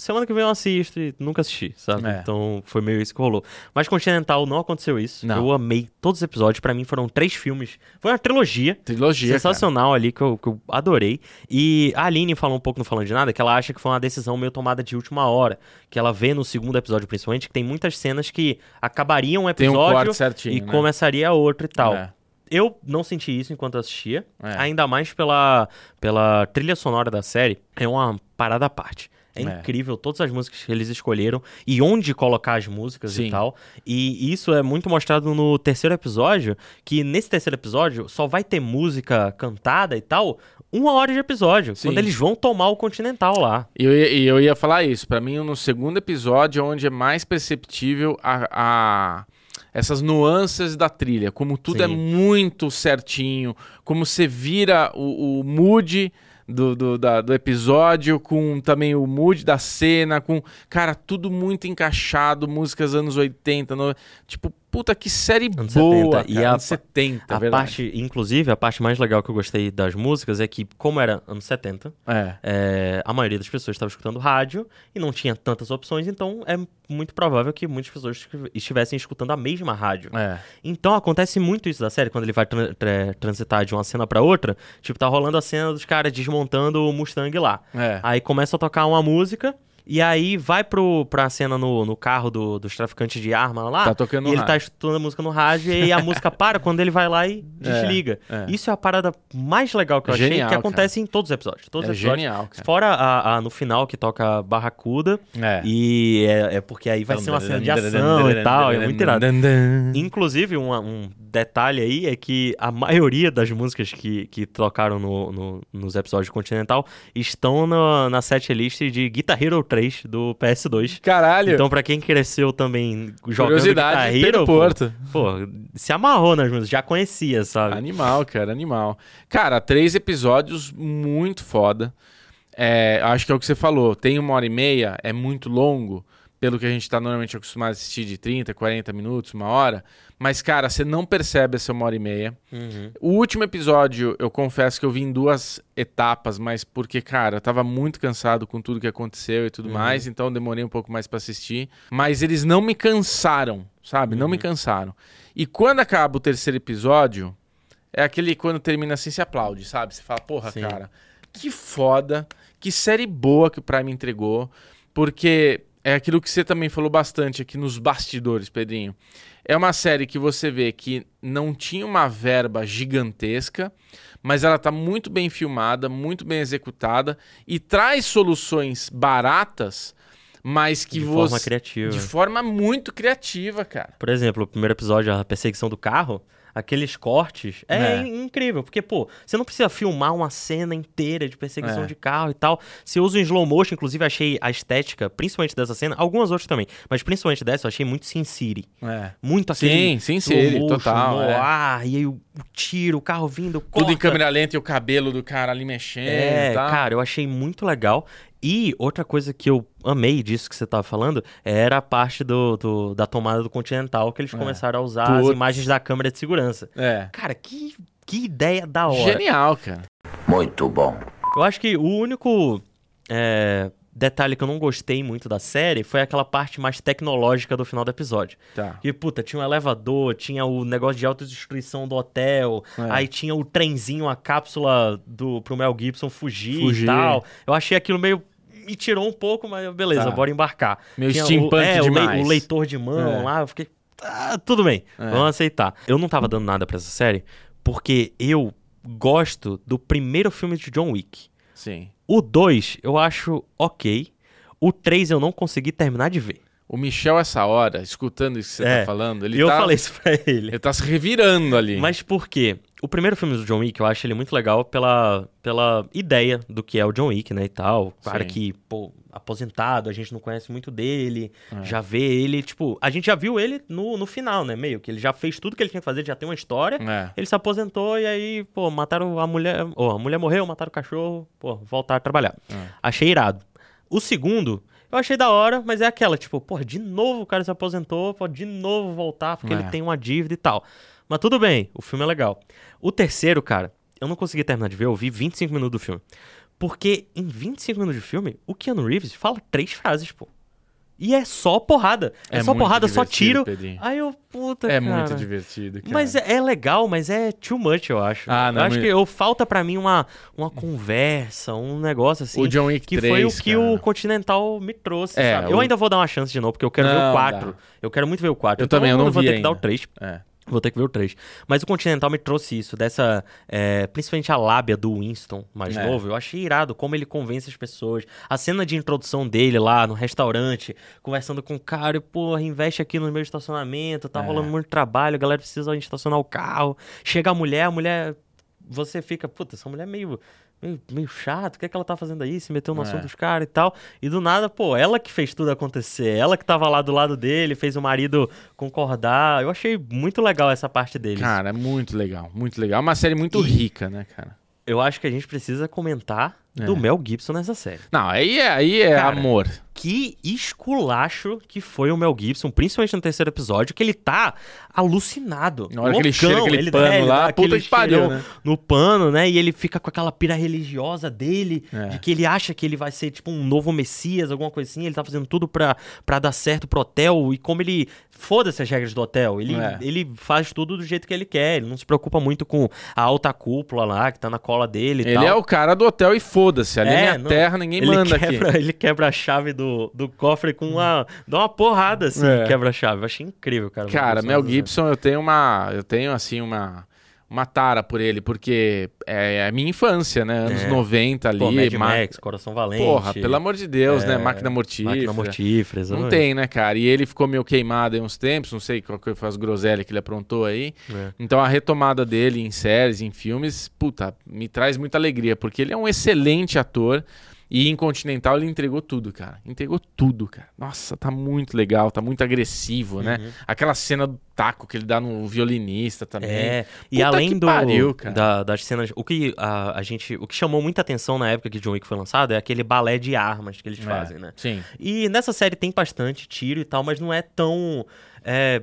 semana que vem eu assisto e nunca assisti, sabe? É. Então foi meio isso que rolou. Mas Continental não aconteceu isso. Não. Eu amei todos os episódios. Pra mim foram três filmes. Foi uma trilogia. Trilogia, cara. Sensacional ali que eu, que eu adorei. E a Aline falou um pouco no Falando de Nada que ela acha que foi uma decisão meio tomada de última hora. Que ela vê no segundo episódio, principalmente, que tem muitas cenas que acabariam um um episódio corte certinho, e né? começaria outro e tal. É. Eu não senti isso enquanto assistia, É. ainda mais pela, pela trilha sonora da série. É uma parada à parte. É, É. incrível todas as músicas que eles escolheram e onde colocar as músicas Sim. e tal. E isso é muito mostrado no terceiro episódio, que nesse terceiro episódio só vai ter música cantada e tal uma hora de episódio, Sim. quando eles vão tomar o Continental lá. E eu, ia- eu ia falar isso. Pra mim, no segundo episódio, é onde é mais perceptível a, a- essas nuances da trilha. Como tudo Sim. é muito certinho. Como você vira o, o mood do, do, da- do episódio com também o mood da cena. Com, cara, tudo muito encaixado. Músicas anos 80. no- tipo, puta, que série Anos boa. 70. E cara, a anos 70, a É verdade. parte, inclusive, a parte mais legal que eu gostei das músicas é que, como era anos 70, É. é, a maioria das pessoas estava escutando rádio e não tinha tantas opções, então é muito provável que muitas pessoas estivessem escutando a mesma rádio. É. Então acontece muito isso da série, quando ele vai tran- tra- transitar de uma cena pra outra, tipo, tá rolando a cena dos caras desmontando o Mustang lá. É. Aí começa a tocar uma música. E aí vai pro, pra cena no, no carro do- dos traficantes de arma lá. Tá tocando E ele tá rádio. escutando a música no rádio e a música para quando ele vai lá e desliga. é. Isso é a parada mais legal que eu É achei, genial, que acontece em todos os episódios. Todos É os episódios. genial, cara. Fora a, a- no final que toca Barracuda. É. E é, é porque aí vai ser uma cena de ação e tal. É muito irado. Inclusive, um, um detalhe aí é que a maioria das músicas que, que tocaram no, no- nos episódios de Continental estão na, na setlist de Guitar Hero 3 do PS2. Caralho. Então, pra quem cresceu também jogando Guitar pelo Hero, pô, Porto. pô, se amarrou nas músicas, já conhecia, sabe? Animal, cara, animal. Cara, três episódios muito foda. É, acho que é o que você falou. Tem uma hora e meia, é muito longo, pelo que a gente tá normalmente acostumado a assistir de 30, 40 minutos, uma hora. Mas, cara, você não percebe essa uma hora e meia. Uhum. O último episódio, eu confesso que eu vi em duas etapas, mas porque, cara, eu tava muito cansado com tudo que aconteceu e tudo Uhum. mais, então eu demorei um pouco mais pra assistir. Mas eles não me cansaram, sabe? Não me Uhum. cansaram. E quando acaba o terceiro episódio, é aquele quando termina assim, se aplaude, sabe? Você fala, porra, Sim. cara, que foda, que série boa que o Prime entregou, porque é aquilo que você também falou bastante aqui nos bastidores, Pedrinho. É uma série que você vê que não tinha uma verba gigantesca, mas ela tá muito bem filmada, muito bem executada e traz soluções baratas, mas que de você forma criativa. de forma muito criativa, cara. Por exemplo, o primeiro episódio, a perseguição do carro, aqueles cortes, é, É. in- incrível. Porque, pô, você não precisa filmar uma cena inteira de perseguição É. de carro e tal. Você usa o slow motion, inclusive achei a estética, principalmente dessa cena, algumas outras também, mas principalmente dessa, eu achei muito Sin City. É. Muito aquele Sim, Sin City, motion, total, no é. ar, e aí o, o tiro, o carro vindo, Tudo em corta. câmera lenta e o cabelo do cara ali mexendo É, cara, eu achei muito legal. E outra coisa que eu amei disso que você tava falando era a parte do, do- da tomada do Continental, que eles É. começaram a usar as Putz. imagens da câmera de segurança. É. Cara, que, que ideia da hora. Genial, cara. Muito bom. Eu acho que o único é, detalhe que eu não gostei muito da série foi aquela parte mais tecnológica do final do episódio. Tá. Que, puta, tinha um elevador, tinha o negócio de autodestruição do hotel, É. aí tinha o trenzinho, a cápsula do, pro Mel Gibson fugir, Fugir. e tal. Eu achei aquilo meio. Me tirou um pouco, mas beleza, Tá. bora embarcar. Meio Tinha steampunk o, é, o, lei- demais. o leitor de mão É. lá, eu fiquei. "Ah, tudo bem, É. vamos aceitar. Eu não tava dando nada pra essa série, porque eu gosto do primeiro filme de John Wick. Sim. O 2 eu acho ok. O 3 eu não consegui terminar de ver. O Michel, essa hora, escutando isso que você É. tá falando, ele eu tá, falei isso pra ele. ele tá se revirando ali. Mas por quê? O primeiro filme do John Wick, eu acho ele muito legal pela, pela ideia do que é o John Wick, né, e tal. Cara Sim. que, pô, aposentado, a gente não conhece muito dele, É. já vê ele, tipo... A gente já viu ele no, no final, né, meio que ele já fez tudo que ele tinha que fazer, já tem uma história. É. Ele se aposentou e aí, pô, mataram a mulher... Ou a mulher morreu, mataram o cachorro, pô, voltaram a trabalhar. É. Achei irado. O segundo... Eu achei da hora, mas é aquela, tipo, pô, de novo o cara se aposentou, pode de novo voltar, porque É. ele tem uma dívida e tal. Mas tudo bem, o filme é legal. O terceiro, cara, eu não consegui terminar de ver, eu vi 25 minutos do filme. Porque em 25 minutos de filme, o Keanu Reeves fala três frases, pô. E é só porrada. É, É só muito porrada, só tiro. Pedrinho. Aí eu, puta, É cara. muito divertido, cara. Mas é, é legal, mas é too much, eu acho. Ah, não, eu acho mas- que eu, falta pra mim uma, uma conversa, um negócio assim. O John Wick que 3, foi o que cara. o Continental me trouxe, É, sabe? o- Eu ainda vou dar uma chance de novo, porque eu quero ver Não, o 4. dá. Eu quero muito ver o 4. Eu também, eu não vou vi ter que dar o ainda. 3. É. Vou ter que ver o 3. Mas o Continental me trouxe isso, dessa. é, principalmente a lábia do Winston, mais É. novo. Eu achei irado como ele convence as pessoas. A cena de introdução dele lá no restaurante, conversando com o cara, e, porra, investe aqui no meu estacionamento, tá É. rolando muito trabalho, a galera precisa estacionar o carro. Chega a mulher, a mulher. Você fica, puta, essa mulher é meio. Meio, meio chato, o que, é que ela tá fazendo aí? Se meteu no É. assunto dos caras e tal. E do nada, pô, ela que fez tudo acontecer. Ela que tava lá do lado dele, fez o marido concordar. Eu achei muito legal essa parte deles. Cara, é muito legal, muito legal. É uma série muito E- rica, né, cara? Eu acho que a gente precisa comentar do É. Mel Gibson nessa série. Não, aí é, aí é Cara, amor. Que esculacho que foi o Mel Gibson, principalmente no terceiro episódio, que ele tá alucinado. Na hora que ele loucão, cheira aquele ele- pano é, lá, puta que pariu, né? No pano, né? E ele fica com aquela pira religiosa dele, É. de que ele acha que ele vai ser tipo um novo Messias, alguma coisa assim. Ele tá fazendo tudo pra, pra dar certo pro hotel. E como ele. Foda-se as regras do hotel. Ele, É. ele faz tudo do jeito que ele quer. Ele não se preocupa muito com a alta cúpula lá, que tá na cola dele e Ele tal. é o cara do hotel e foda-se. Ali é É, minha não. terra, ninguém manda quebra, aqui. Ele quebra a chave do, do cofre com uma. dá uma porrada assim, É. quebra a chave. Eu achei incrível, cara. Cara, Mel Gibson, eu tenho uma. Eu tenho, assim, uma. Uma tara por ele, porque é a minha infância, né? Anos É. 90 ali. Pô, Mad ma- Max, Coração Valente. Porra, pelo amor de Deus, né? É, Máquina mortífera. Máquina Mortífera, Não exatamente. tem, né, cara? E ele ficou meio queimado aí uns tempos, não sei qual que foi as groselhas que ele aprontou aí. É. Então a retomada dele em séries, em filmes, puta, me traz muita alegria, porque ele é um excelente ator e em Continental ele entregou tudo, cara. Entregou tudo, cara. Nossa, tá muito legal, tá muito agressivo, né? Uhum. Aquela cena do taco que ele dá no violinista também. É, e Puta além que do pariu, cara. da- das cenas, o que a, a gente, o que chamou muita atenção na época que John Wick foi lançado é aquele balé de armas que eles É, fazem, né? Sim. E nessa série tem bastante tiro e tal, mas não é tão é,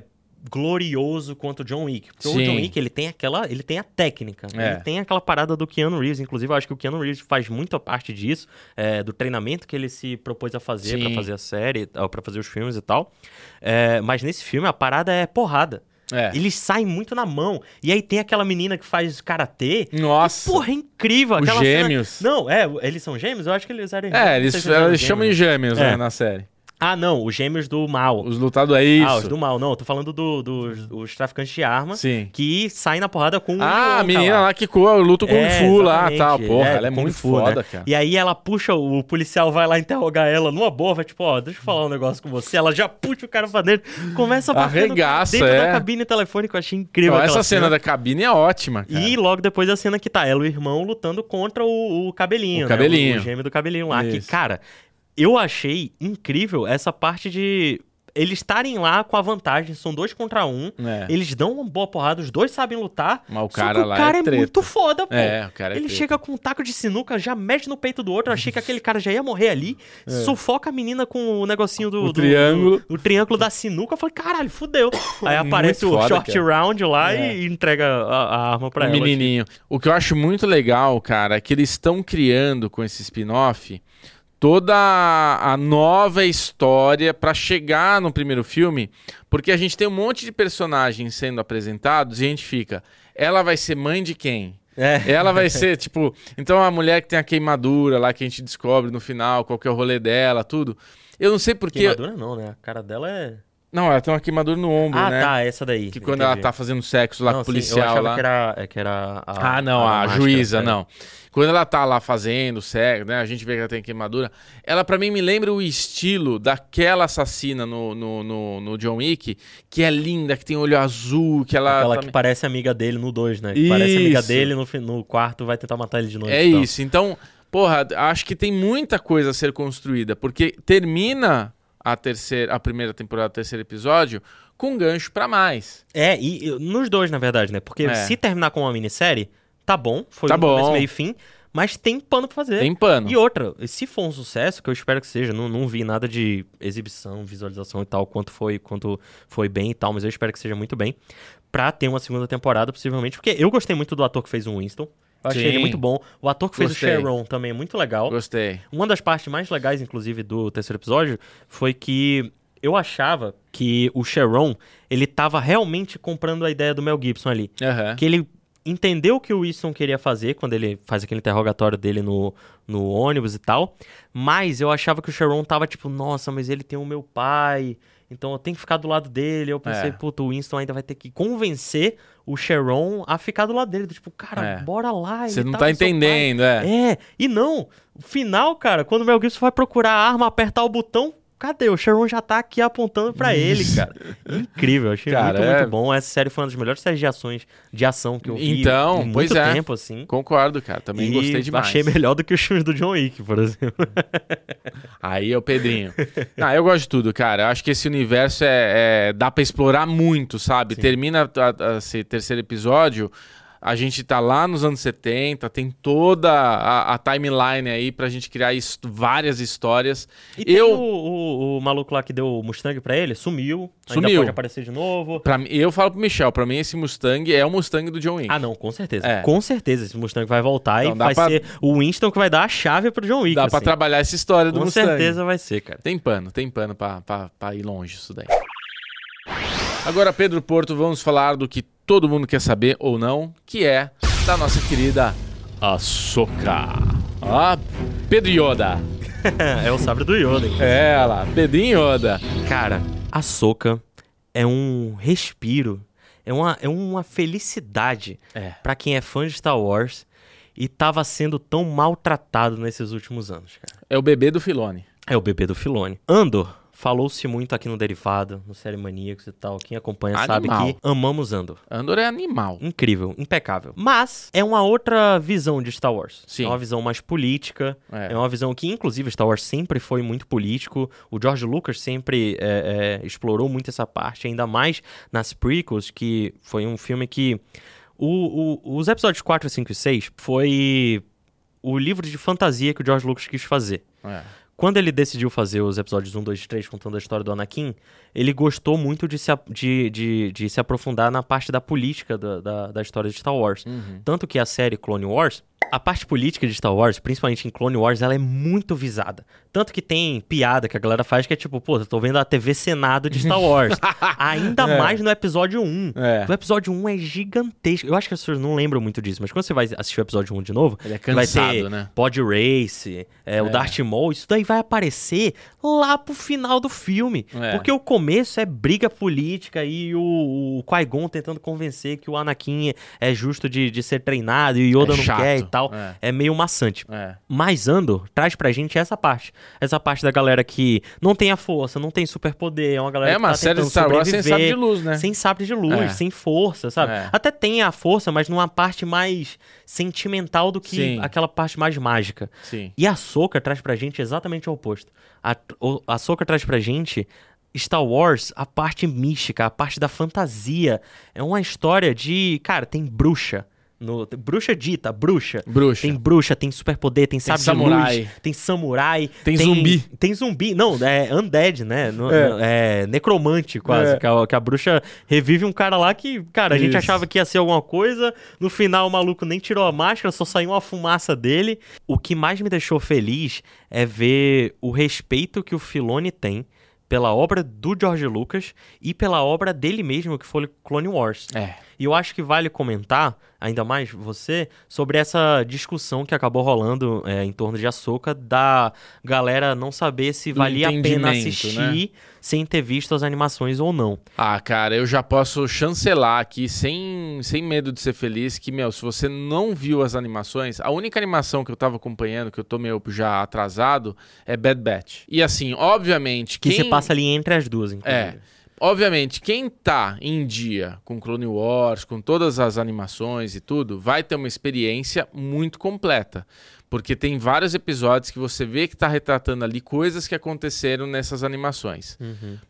glorioso quanto o John Wick. Porque Sim. o John Wick, ele tem aquela, ele tem a técnica, né? É. ele tem aquela parada do Keanu Reeves. Inclusive, eu acho que o Keanu Reeves faz muito a parte disso, é, do treinamento que ele se propôs a fazer pra fazer a série, para fazer os filmes e tal. É, mas nesse filme a parada é porrada. É. Eles saem muito na mão. E aí tem aquela menina que faz karatê. Nossa. Porra, é incrível. Os aquela cena- gêmeos. Não, é, eles são gêmeos? Eu acho que eles eram É, eles, se eram eles chamam de gêmeos, É. né, na série. Ah, não, os gêmeos do mal. Os lutadores, é isso. Ah, os do mal. Não, eu tô falando do- dos os traficantes de arma Sim. que saem na porrada com o Ah, a Wonka menina lá que coa, luta com É, Fu lá, tal. Porra, É, ela é muito Fu, foda, né? cara. E aí ela puxa, o policial vai lá interrogar ela numa boa, vai tipo, ó, deixa eu falar um negócio com você. Ela já puxa o cara pra dentro, começa a bater Arregaça, dentro é. da cabine telefônica. Eu achei incrível Não, essa cena da cabine é ótima, cara. E logo depois a cena que tá ela e o irmão lutando contra o, o cabelinho, O né? cabelinho. O, o gêmeo do cabelinho lá. Que, Isso. cara, eu achei incrível essa parte de eles estarem lá com a vantagem. São dois contra um. É. Eles dão uma boa porrada, os dois sabem lutar. Mas o cara o lá cara é é, muito foda, pô. É, o cara é Ele treta. chega com um taco de sinuca, já mexe no peito do outro. Eu achei que aquele cara já ia morrer ali. Sufoca a menina com o negocinho do... É. O do- triângulo. do- o triângulo da sinuca. Eu falei, caralho, fudeu. Aí aparece Muito o foda, short cara. round lá É. e entrega a, a arma pra o ela. assim. menininho. O que eu acho muito legal, cara, é que eles estão criando com esse spin-off toda a a nova história pra chegar no primeiro filme, porque a gente tem um monte de personagens sendo apresentados e a gente fica, ela vai ser mãe de quem? É. Ela vai ser, tipo, então a mulher que tem a queimadura lá que a gente descobre no final, qual que é o rolê dela, tudo. Eu não sei porque. Queimadura não, né? A cara dela é. Não, ela tem uma queimadura no ombro, Ah, né? tá, essa daí. Que quando ela entendi. tá fazendo sexo lá Não, com o sim, policial eu achava lá. Que era, é, que era a, Ah, não, a, máscara, juíza, é. não. Quando ela tá lá fazendo sexo, né? A gente vê que ela tem queimadura. Ela, pra mim, me lembra o estilo daquela assassina no, no, no, no John Wick, que é linda, que tem olho azul, que ela. Aquela tá- que parece amiga dele no 2, né? Que parece amiga Isso. dele no, no quarto, vai tentar matar ele de noite. É e tal. isso. Então, porra, acho que tem muita coisa a ser construída, porque termina a terceira, a primeira temporada, o terceiro episódio, com um gancho pra mais. É, e e nos dois, na verdade, né? Porque É. se terminar com uma minissérie, tá bom. Foi Tá um começo, bom. meio e fim. Mas tem pano pra fazer. Tem pano. E outra, se for um sucesso, que eu espero que seja, não, não vi nada de exibição, visualização e tal, quanto foi, quanto foi bem e tal, mas eu espero que seja muito bem. Pra ter uma segunda temporada, possivelmente, porque eu gostei muito do ator que fez o Winston. Eu achei Sim. ele muito bom. O ator que fez Gostei. o Sharon também é muito legal. Gostei. Uma das partes mais legais, inclusive, do terceiro episódio foi que eu achava que o Sharon, ele tava realmente comprando a ideia do Mel Gibson ali. Aham. Que ele entendeu o que o Winston queria fazer quando ele faz aquele interrogatório dele no, no ônibus e tal. Mas eu achava que o Sharon tava tipo, nossa, mas ele tem o meu pai. então eu tenho que ficar do lado dele. Eu pensei, É. puta, o Winston ainda vai ter que convencer o Sharon a ficar do lado dele. Tipo, cara, É. bora lá. Você não tá tá entendendo, é. É, e não, o final, cara, quando o Mel Gibson vai procurar a arma, apertar o botão, cadê? O Sharon já tá aqui apontando pra ele, cara. Incrível, achei Cara, muito, é- muito bom. Essa série foi uma das melhores séries de ações, de ação que eu vi Então, em muito pois é. tempo, assim. Concordo, cara. Também e gostei demais. achei melhor do que os filmes do John Wick, por exemplo. Aí é o Pedrinho. ah, eu gosto de tudo, cara. Eu acho que esse universo é, é- dá pra explorar muito, sabe? Termina a- a- esse terceiro episódio, a gente tá lá nos anos 70, tem toda a, a timeline aí pra gente criar his- várias histórias. E eu, o, o- o maluco lá que deu o Mustang pra ele, sumiu. Ainda Sumiu. pode aparecer de novo. pra, mim- eu falo pro Michel, pra mim esse Mustang é o Mustang do John Wick. Ah, não, com certeza. É. Com certeza esse Mustang vai voltar Então, e vai pra- ser o Winston que vai dar a chave pro John Wick. Dá pra assim. trabalhar essa história do Com Mustang. certeza vai ser, cara. Tem pano, tem pano pra, pra, pra ir longe isso daí. Agora, Pedro Porto, vamos falar do que todo mundo quer saber ou não, que é da nossa querida Ahsoka. Ah, Pedro Yoda. é o sabre do Yoda, hein? É lá, Pedrinho Yoda. Cara, a Soca é um respiro, é uma, é uma felicidade É. pra quem é fã de Star Wars e tava sendo tão maltratado nesses últimos anos, cara. É o bebê do Filone. É o bebê do Filone. Andor, falou-se muito aqui no Derivado, no Série Maníacos e tal. Quem acompanha sabe Animal. que amamos Andor. Andor é animal. Incrível, impecável. Mas é uma outra visão de Star Wars. Sim. É uma visão mais política. É. É, uma visão que, inclusive, Star Wars sempre foi muito político. O George Lucas sempre é, é, explorou muito essa parte, ainda mais nas prequels, que foi um filme que. o- o- os episódios 4, 5 e 6 foi o livro de fantasia que o George Lucas quis fazer. É. Quando ele decidiu fazer os episódios 1, 2 e 3 contando a história do Anakin, ele gostou muito de se, de, de, de se aprofundar na parte da política da, da, da história de Star Wars. Uhum. Tanto que a série Clone Wars, a parte política de Star Wars, principalmente em Clone Wars, ela é muito visada. Tanto que tem piada que a galera faz que é tipo, pô, eu tô vendo a TV Senado de Star Wars. Ainda É. mais no episódio 1. É. O episódio 1 é gigantesco. Eu acho que as pessoas não lembram muito disso, mas quando você vai assistir o episódio 1 de novo, Ele é vai cansado, ter né? Pod Race, é, o Darth Maul, isso daí vai aparecer lá pro final do filme. É. Porque o começo é briga política e o, o Qui-Gon tentando convencer que o Anakin é justo de, de ser treinado e o Yoda É não chato, quer e tal. É. É, meio maçante. É. Mas Andor traz pra gente essa parte. Essa parte da galera que não tem a força, não tem superpoder, é uma galera É que uma tá série de Star Wars sem sabre de luz, né? Sem sabre de luz, É. sem força, sabe? É. Até tem a força, mas numa parte mais sentimental do que Sim. aquela parte mais mágica. Sim. E a Soca traz pra gente exatamente o oposto. A, o- a Soca traz pra gente Star Wars, a parte mística, a parte da fantasia. É uma história de. Cara, tem bruxa. No, tem bruxa dita, bruxa. Bruxa. Tem bruxa, tem superpoder, tem de samurai. luz, tem samurai. Tem zumbi. Tem zumbi. Não, é undead, né? No- É. no- é necromante quase. É. Que, a, que a bruxa revive um cara lá que, cara, a gente Isso. achava que ia ser alguma coisa. No final, o maluco nem tirou a máscara, só saiu uma fumaça dele. O que mais me deixou feliz é ver o respeito que o Filone tem pela obra do George Lucas e pela obra dele mesmo, que foi Clone Wars. É. E eu acho que vale comentar, ainda mais você, sobre essa discussão que acabou rolando é, em torno de Ahsoka, da galera não saber se Do valia a pena assistir sem ter visto as animações ou não. Ah, cara, eu já posso chancelar aqui, sem, sem medo de ser feliz, que, meu, se você não viu as animações, a única animação que eu tava acompanhando, que eu tô meio já atrasado, é Bad Batch. E assim, obviamente, Que quem... você passa ali entre as duas, inclusive. É. Obviamente, quem tá em dia com Clone Wars, com todas as animações e tudo, vai ter uma experiência muito completa. Porque tem vários episódios que você vê que tá retratando ali coisas que aconteceram nessas animações.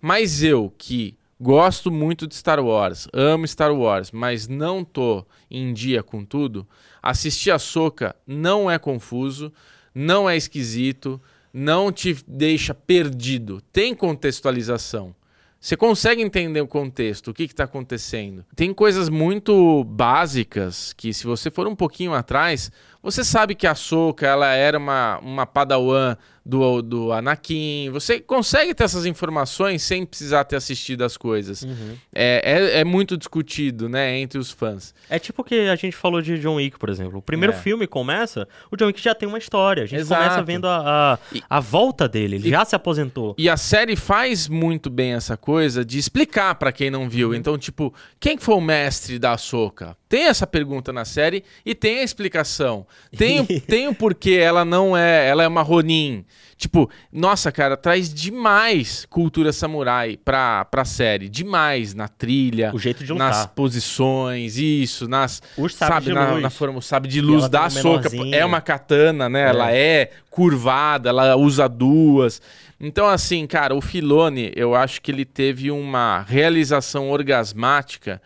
Mas eu, que gosto muito de Star Wars, amo Star Wars, mas não tô em dia com tudo, assistir a Soca não é confuso, não é esquisito, não te deixa perdido. Tem contextualização. Você consegue entender o contexto, o que está acontecendo. Tem coisas muito básicas que, se você for um pouquinho atrás, Você sabe que a Soka ela era uma, uma padawan do, do Anakin. Você consegue ter essas informações sem precisar ter assistido as coisas. Uhum. É, é, é muito discutido, né, entre os fãs. É tipo o que a gente falou de John Wick, por exemplo. O primeiro É. filme começa, o John Wick já tem uma história. A gente Exato. começa vendo a, a, E- a volta dele. Ele já se aposentou. E a série faz muito bem essa coisa de explicar pra quem não viu. Então, tipo, quem foi o mestre da Ahsoka? Tem essa pergunta na série e tem a explicação. Tem, o- tem o porquê ela não é... Ela é uma Ronin. Tipo, nossa, cara, traz demais cultura samurai pra, pra série. Demais na trilha, O jeito de nas lutar. posições, isso, nas... Os sabe, de na, luz. na forma, o sabre de luz ela da Ahsoka. menorzinho. É uma katana, né? Ela é curvada, ela usa duas. Então, assim, cara, o Filone, eu acho que ele teve uma realização orgasmática.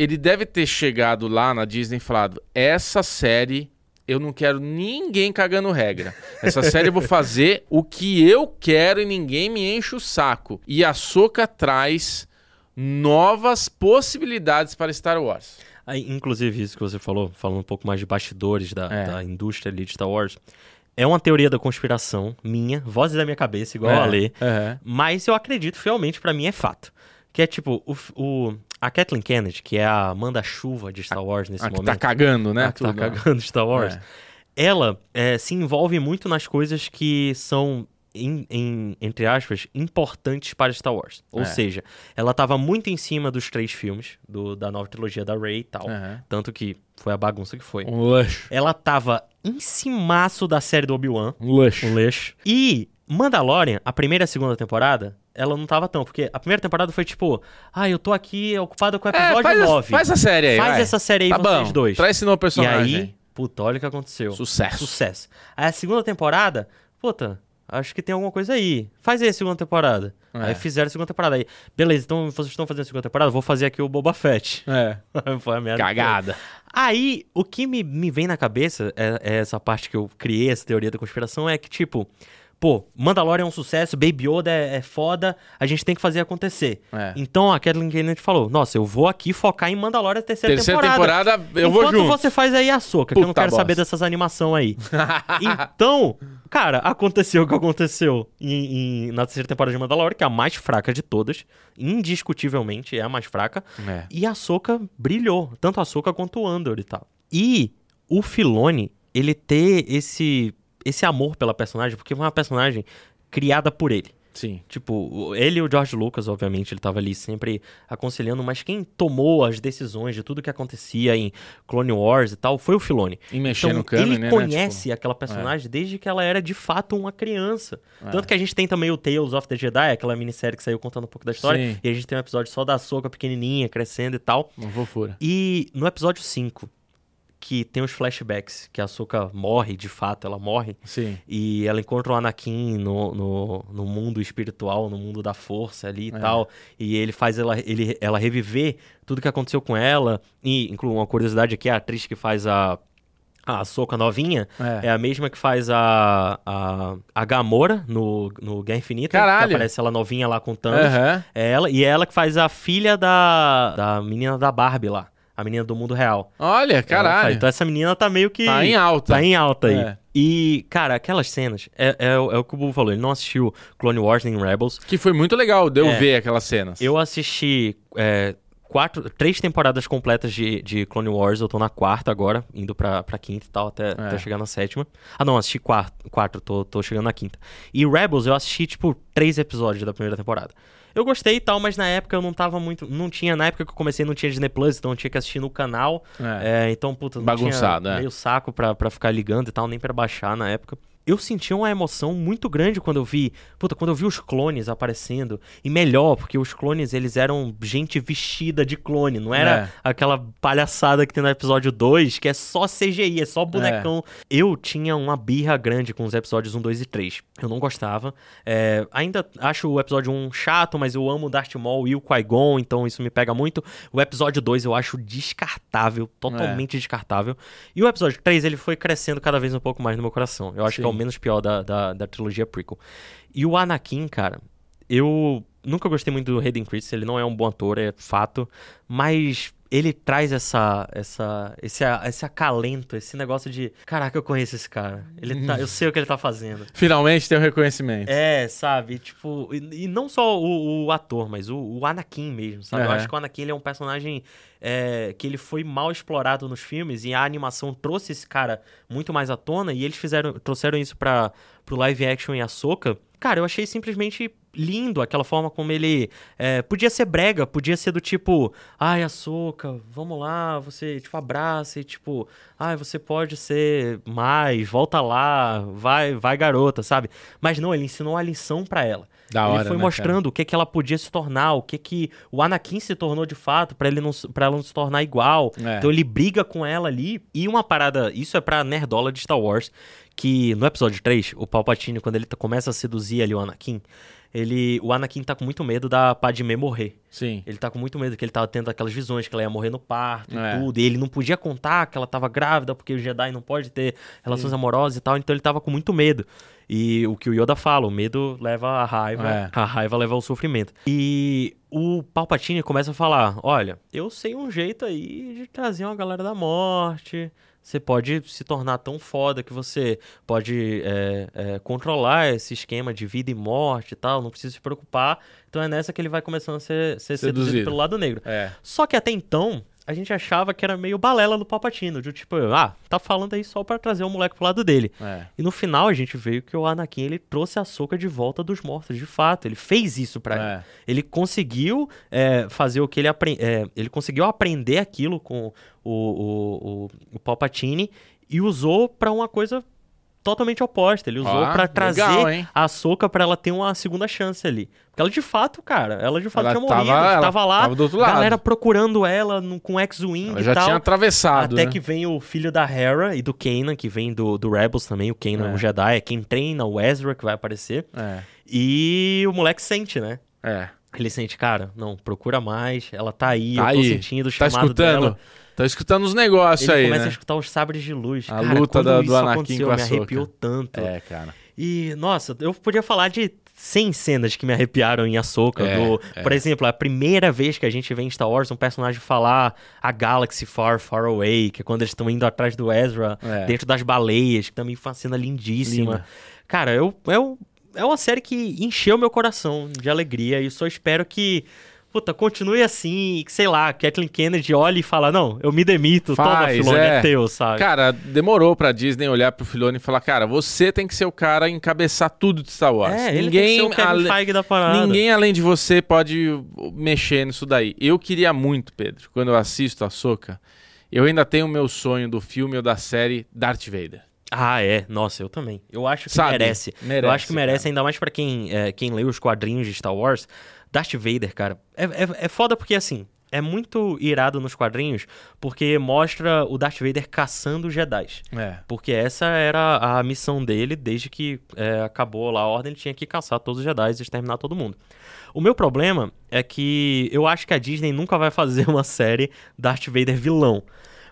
Ele deve ter chegado lá na Disney e falado: essa série eu não quero ninguém cagando regra. Essa série eu vou fazer o que eu quero e ninguém me enche o saco. E a Soca traz novas possibilidades para Star Wars. Aí, inclusive, isso que você falou, falando um pouco mais de bastidores da, É. da indústria ali de Star Wars, é uma teoria da conspiração minha, vozes da minha cabeça, igual a Lê, É. mas eu acredito fielmente, pra mim é fato. Que é tipo, o, o- a Kathleen Kennedy, que é a manda-chuva de Star Wars nesse A que tá momento, cagando, né? a que tá tudo. cagando Star Wars, É. ela é, se envolve muito nas coisas que são, em- em- entre aspas, importantes para Star Wars. Ou É. seja, ela tava muito em cima dos três filmes do- da nova trilogia da Rey e tal. Aham. Tanto que foi a bagunça que foi. Um luxo. Ela tava em cimaço da série do Obi-Wan, Um luxo. o lixo. E Mandalorian, a primeira e a segunda temporada, ela não tava tão. Porque a primeira temporada foi tipo, ah, eu tô aqui ocupado com o episódio É, faz, a- 9. faz a série aí. Faz vai. essa série aí, tá vocês bom. dois. Traz esse novo E personagem. aí, puta, olha o que aconteceu. Sucesso. Sucesso. Aí a segunda temporada, puta, acho que tem alguma coisa aí. Faz aí a segunda temporada. É. Aí fizeram a segunda temporada aí. Beleza, então vocês estão fazendo a segunda temporada, vou fazer aqui o Boba Fett. É. Foi a merda. Cagada. Aí, o que me, me vem na cabeça, é, é essa parte que eu criei, essa teoria da conspiração, é que, tipo, pô, Mandalorian é um sucesso, Baby Yoda é, é foda, a gente tem que fazer acontecer. É. Então, a Kathleen Kennedy falou, nossa, eu vou aqui focar em Mandalorian terceira, Terceira temporada. temporada, eu vou Enquanto junto. você faz aí a soca, que eu não quero saber bosta. dessas animação aí. então, cara, aconteceu o que aconteceu em- em- na terceira temporada de Mandalorian, que é a mais fraca de todas, indiscutivelmente é a mais fraca. É. E a Soca brilhou, tanto a Soca quanto o Andor e tal. E o Filone, ele ter esse esse amor pela personagem, porque foi uma personagem criada por ele. Sim. Tipo, ele e o George Lucas, obviamente, ele tava ali sempre aconselhando, mas quem tomou as decisões de tudo que acontecia em Clone Wars e tal foi o Filone. E mexer Então, no canon, ele né? conhece aquela personagem desde que ela era de fato uma criança. É. Tanto que a gente tem também o Tales of the Jedi, aquela minissérie que saiu contando um pouco da história. Sim. E a gente tem um episódio só da Soca pequenininha, crescendo e tal. Uma fofura. E no episódio 5, que tem os flashbacks, que a Soca morre, de fato, ela morre. Sim. E ela encontra o Anakin no, no, no mundo espiritual, no mundo da força ali e É. tal. E ele faz ela, ele, ela reviver tudo que aconteceu com ela. E, inclui uma curiosidade aqui, a atriz que faz a, a Soca novinha É. é a mesma que faz a, a, a Gamora no, no Guerra Infinita. Caralho! Que aparece ela novinha lá com Thanos. Aham. É ela, e é ela que faz a filha da, da menina da Barbie lá. A menina do mundo real. Olha, caralho. Então essa menina tá meio que. Tá em alta. Tá em alta aí. É. E, cara, aquelas cenas. É, é, o- é o que o Bubu falou. Ele não assistiu Clone Wars nem Rebels. Que foi muito legal de eu É. ver aquelas cenas. Eu assisti é, quatro, três temporadas completas de, de Clone Wars. Eu tô na quarta agora, indo pra, pra quinta e tal, até, até chegar na sétima. Ah, não, assisti quatro, quatro tô, tô chegando na quinta. E Rebels eu assisti, tipo, três episódios da primeira temporada. Eu gostei e tal, mas na época eu não tava muito. Não tinha, na época que eu comecei, não tinha Disney Plus, então eu tinha que assistir no canal. É. É, então, puta, não Bagunçado, tinha é. meio saco pra, pra ficar ligando e tal, nem pra baixar na época. Eu senti uma emoção muito grande quando eu vi, puta, quando eu vi os clones aparecendo. E melhor, porque os clones, eles eram gente vestida de clone, não era É. aquela palhaçada que tem no episódio 2, que é só CGI, é só bonecão. Eu tinha uma birra grande com os episódios 1, 2 e 3. Eu não gostava. É, ainda acho o episódio 1 chato, mas eu amo o Darth Maul e o Qui-Gon, então isso me pega muito. O episódio 2 eu acho descartável, totalmente descartável. E o episódio 3, ele foi crescendo cada vez um pouco mais no meu coração. Eu acho Sim. que é o menos pior da, da, da trilogia prequel. E o Anakin, cara, eu nunca gostei muito do Hayden Christensen, ele não é um bom ator, é fato. Mas ele traz essa, essa, esse, esse acalento, esse negócio de, caraca, eu conheço esse cara. Ele tá, eu sei o que ele tá fazendo. Finalmente tem um reconhecimento. É, sabe? Tipo, e, e não só o, o ator, mas o, o Anakin mesmo, sabe? Eu acho que o Anakin ele é um personagem é, que ele foi mal explorado nos filmes e a animação trouxe esse cara muito mais à tona e eles fizeram, trouxeram isso pra, pro live action em Ahsoka. Cara, eu achei simplesmente lindo aquela forma como ele é, podia ser brega, podia ser do tipo, ai, Ahsoka, vamos lá, você, tipo, abraça e tipo, ai, você pode ser mais, volta lá, vai, vai garota, sabe? Mas não, ele ensinou uma lição pra ela. Da ele hora, foi né, mostrando o que que ela podia se tornar, o que que o Anakin se tornou de fato pra ele não para ela não se tornar igual. É. Então ele briga com ela ali e uma parada, isso é pra nerdola de Star Wars, que no episódio 3, o Palpatine quando ele começa a seduzir ali o Anakin, ele o Anakin tá com muito medo da Padmé morrer. Sim. Ele tá com muito medo que ele tava tendo aquelas visões que ela ia morrer no parto É. e tudo. E ele não podia contar que ela tava grávida, porque o Jedi não pode ter relações amorosas e tal. Então ele tava com muito medo. E o que o Yoda fala, o medo leva à raiva, É. a raiva leva ao sofrimento. E o Palpatine começa a falar: Olha, eu sei um jeito aí de trazer uma galera da morte. Você pode se tornar tão foda que você pode é, é, controlar esse esquema de vida e morte e tal, não precisa se preocupar. Então é nessa que ele vai começando a ser, ser seduzido Seduzido. pelo lado negro. É. Só que até então, a gente achava que era meio balela do Palpatine, de tipo, ah, tá falando aí só pra trazer o moleque pro lado dele. É. E no final a gente veio que o Anakin ele trouxe a Soca de volta dos mortos, de fato. Ele fez isso pra ela. É. Ele conseguiu é, fazer o que ele aprendeu. ele conseguiu aprender aquilo com o, o, o, o Palpatine e usou pra uma coisa totalmente oposta. Ele usou pra legal, trazer hein? a Soca pra ela ter uma segunda chance ali. Porque ela de fato, cara, ela de fato Ela tinha morrido, tava- ela tava lá, tava do outro lado. galera procurando ela no- com X-Wing e já tal. tinha atravessado. Até né? que vem o filho da Hera e do Kanan, que vem do, do Rebels também. O Kanan é. É. um Jedi, é quem treina o Ezra, que vai aparecer. É. E o moleque sente, né? É. Ele sente, cara, não, procura mais, ela tá aí, Tá eu tô aí. sentindo o Tá chamado escutando? dela. Tá escutando os negócios aí, começa né? a escutar os sabres de luz. A cara, luta da- do Anakin com a me arrepiou tanto. É, cara. E, nossa, eu podia falar de 100 cenas que me arrepiaram em Ahsoka. É, do, é. Por exemplo, a primeira vez que a gente vê em Star Wars um personagem falar a Galaxy Far, Far Away, que é quando eles estão indo atrás do Ezra, É. dentro das baleias, que também foi uma cena lindíssima. Linda. Cara, eu, eu, é uma série que encheu meu coração de alegria e só espero que. Puta, continue assim, que, sei lá, Kathleen Kennedy olhe e fala, não, eu me demito, toma, Faz, Filoni, é. é. teu, sabe? Cara, demorou pra Disney olhar pro Filoni e falar, cara, você tem que ser o cara a encabeçar tudo de Star Wars. é, ele ninguém, tem o Kevin ale- Feige da parada. ninguém além de você pode mexer nisso daí. Eu queria muito, Pedro, quando eu assisto a Soca, eu ainda tenho o meu sonho do filme ou da série Darth Vader. Ah, é. Nossa, eu também. Eu acho que Sabe? merece. Merece, Eu acho que merece, cara. ainda mais pra quem, é, quem lê os quadrinhos de Star Wars. Darth Vader, cara, é, é, é foda porque, assim, é muito irado nos quadrinhos porque mostra o Darth Vader caçando Jedi. É. Porque essa era a missão dele desde que é, acabou lá a ordem, ele tinha que caçar todos os Jedi e exterminar todo mundo. O meu problema é que eu acho que a Disney nunca vai fazer uma série Darth Vader vilão.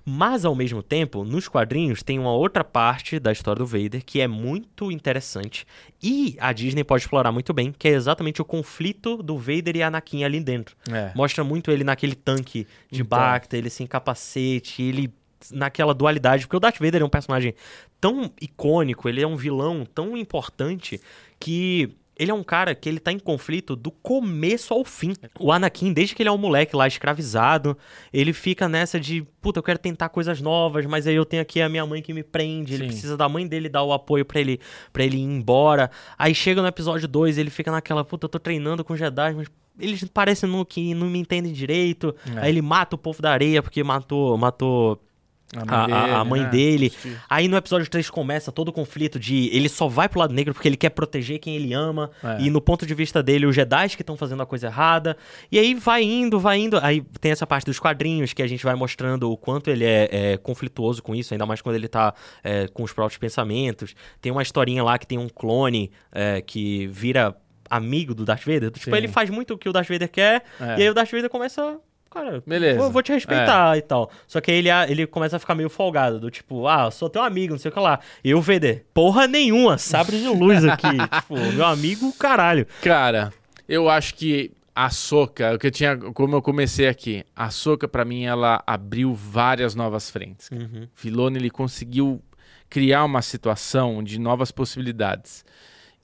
Mas, ao mesmo tempo, nos quadrinhos tem uma outra parte da história do Vader que é muito interessante e a Disney pode explorar muito bem, que é exatamente o conflito do Vader e Anakin ali dentro. É. Mostra muito ele naquele tanque de Então. Bacta, ele sem capacete, ele naquela dualidade, porque o Darth Vader é um personagem tão icônico, ele é um vilão tão importante que ele é um cara que ele tá em conflito do começo ao fim. O Anakin, desde que ele é um moleque lá escravizado, ele fica nessa de, puta, eu quero tentar coisas novas, mas aí eu tenho aqui a minha mãe que me prende, ele Sim. precisa da mãe dele dar o apoio pra ele para ele ir embora. Aí chega no episódio 2, ele fica naquela, puta, eu tô treinando com Jedi, mas eles parecem no, que não me entendem direito. É. Aí ele mata o povo da areia porque matou, matou a, a- a mãe né? dele. Aí no episódio 3 começa todo o conflito de ele só vai pro lado negro porque ele quer proteger quem ele ama. É. E no ponto de vista dele, os Jedi que estão fazendo a coisa errada. E aí vai indo, vai indo. Aí tem essa parte dos quadrinhos que a gente vai mostrando o quanto ele é, é, conflituoso com isso, ainda mais quando ele tá é, com os próprios pensamentos. Tem uma historinha lá que tem um clone é, que vira amigo do Darth Vader. Tipo, Sim. ele faz muito o que o Darth Vader quer. É. E aí o Darth Vader começa. Cara, Beleza. vou, vou te respeitar e tal. Só que aí ele, ele começa a ficar meio folgado, do tipo, ah, sou teu amigo, não sei o que lá. E o Vader, porra nenhuma, sabre de luz aqui. tipo, meu amigo, caralho. Cara, eu acho que A Soca, o que eu tinha, como eu comecei aqui, a Soca para mim ela abriu várias novas frentes. Uhum. Filoni ele conseguiu criar uma situação de novas possibilidades.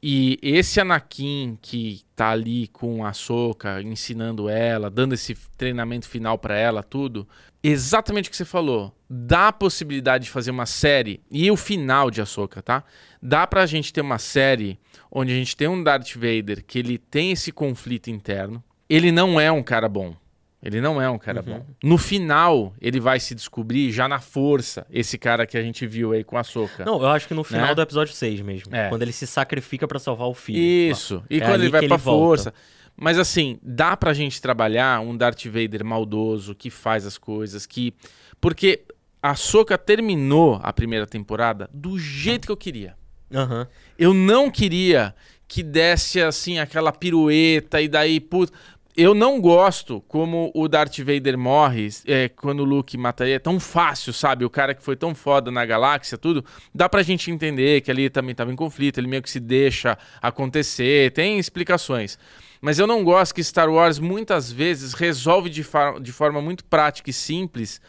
E esse Anakin que tá ali com a Soca, ensinando ela, dando esse treinamento final para ela, tudo, exatamente o que você falou. Dá a possibilidade de fazer uma série e o final de Ahsoka, tá? Dá pra gente ter uma série onde a gente tem um Darth Vader que ele tem esse conflito interno. Ele não é um cara bom. Ele não é um cara bom. No final, ele vai se descobrir já na força, esse cara que a gente viu aí com a Soca. Não, eu acho que no final Né? do episódio 6 mesmo. É. Quando ele se sacrifica pra salvar o filho. Isso. E É quando ele vai pra ele volta. força. Mas assim, dá pra gente trabalhar um Darth Vader maldoso, que faz as coisas, que. Porque a Soca terminou a primeira temporada do jeito que eu queria. Aham. Eu não queria que desse assim aquela pirueta e daí, putz. Eu não gosto como o Darth Vader morre é, quando o Luke mata ele. É tão fácil, sabe? O cara que foi tão foda na galáxia, tudo. Dá pra gente entender que ali também tava em conflito, ele meio que se deixa acontecer, tem explicações. Mas eu não gosto que Star Wars muitas vezes resolve de, de forma muito prática e simples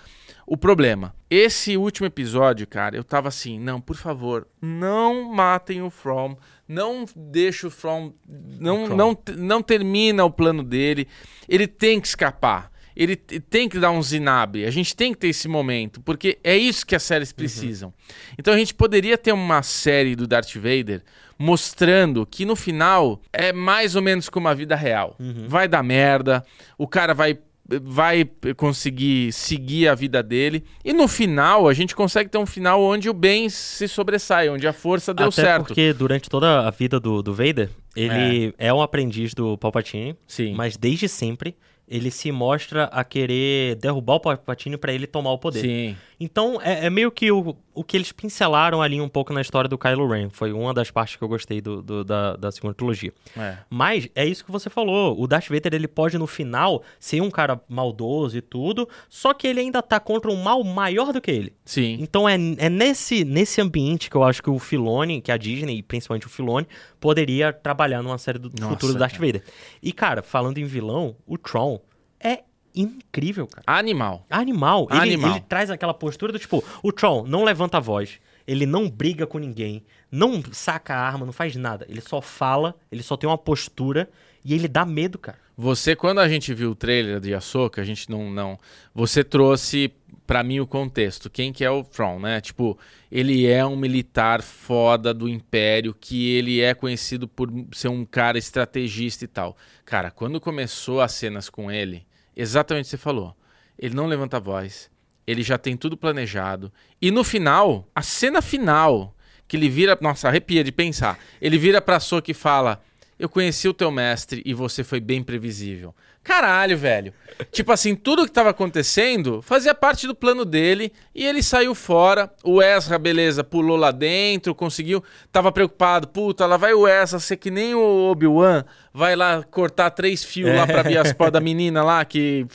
o problema. Esse último episódio, cara, eu tava assim, não, por favor, não matem o From, não deixe o From, não, From. não, não termina o plano dele, ele tem que escapar. Ele tem que dar um zinabre. A gente tem que ter esse momento, porque é isso que as séries precisam. Então a gente poderia ter uma série do Darth Vader mostrando que no final é mais ou menos como a vida real. Vai dar merda, o cara vai vai conseguir seguir a vida dele e no final a gente consegue ter um final onde o bem se sobressai, onde a força deu Até certo. porque durante toda a vida do, do Vader, ele é. um aprendiz do Palpatine, Sim. mas desde sempre ele se mostra a querer derrubar o Palpatine pra ele tomar o poder. Sim. Então, é, é meio que o, o que eles pincelaram ali um pouco na história do Kylo Ren. Foi uma das partes que eu gostei do, do- da, da segunda trilogia. É. Mas é isso que você falou. O Darth Vader, ele pode, no final, ser um cara maldoso e tudo, só que ele ainda tá contra um mal maior do que ele. Sim. Então é, é nesse, nesse ambiente que eu acho que o Filoni, que a Disney, e principalmente o Filoni, poderia trabalhar numa série do Nossa, futuro do Darth cara. Vader. E, cara, falando em vilão, o Tron é incrível, cara. Animal. Animal. Ele, Animal. ele traz aquela postura do tipo, o Tron não levanta a voz, ele não briga com ninguém, não saca a arma, não faz nada. Ele só fala, ele só tem uma postura e ele dá medo, cara. Você, quando a gente viu o trailer de Ahsoka, a gente não. não você trouxe pra mim o contexto. Quem que é o Thrawn, né? Tipo, ele é um militar foda do Império, que ele é conhecido por ser um cara estrategista e tal. Cara, quando começou as cenas com ele, exatamente o que você falou. Ele não levanta a voz, ele já tem tudo planejado. E no final, a cena final, que ele vira. Nossa, arrepia de pensar. Ele vira pra Ahsoka e fala. Eu conheci o teu mestre e você foi bem previsível. Caralho, velho. tipo assim, tudo que tava acontecendo fazia parte do plano dele e ele saiu fora. O Ezra, beleza, pulou lá dentro, conseguiu. Tava preocupado, puta, lá vai o Ezra ser que nem o Obi-Wan, vai lá cortar três fios lá pra abrir as portas da menina lá que.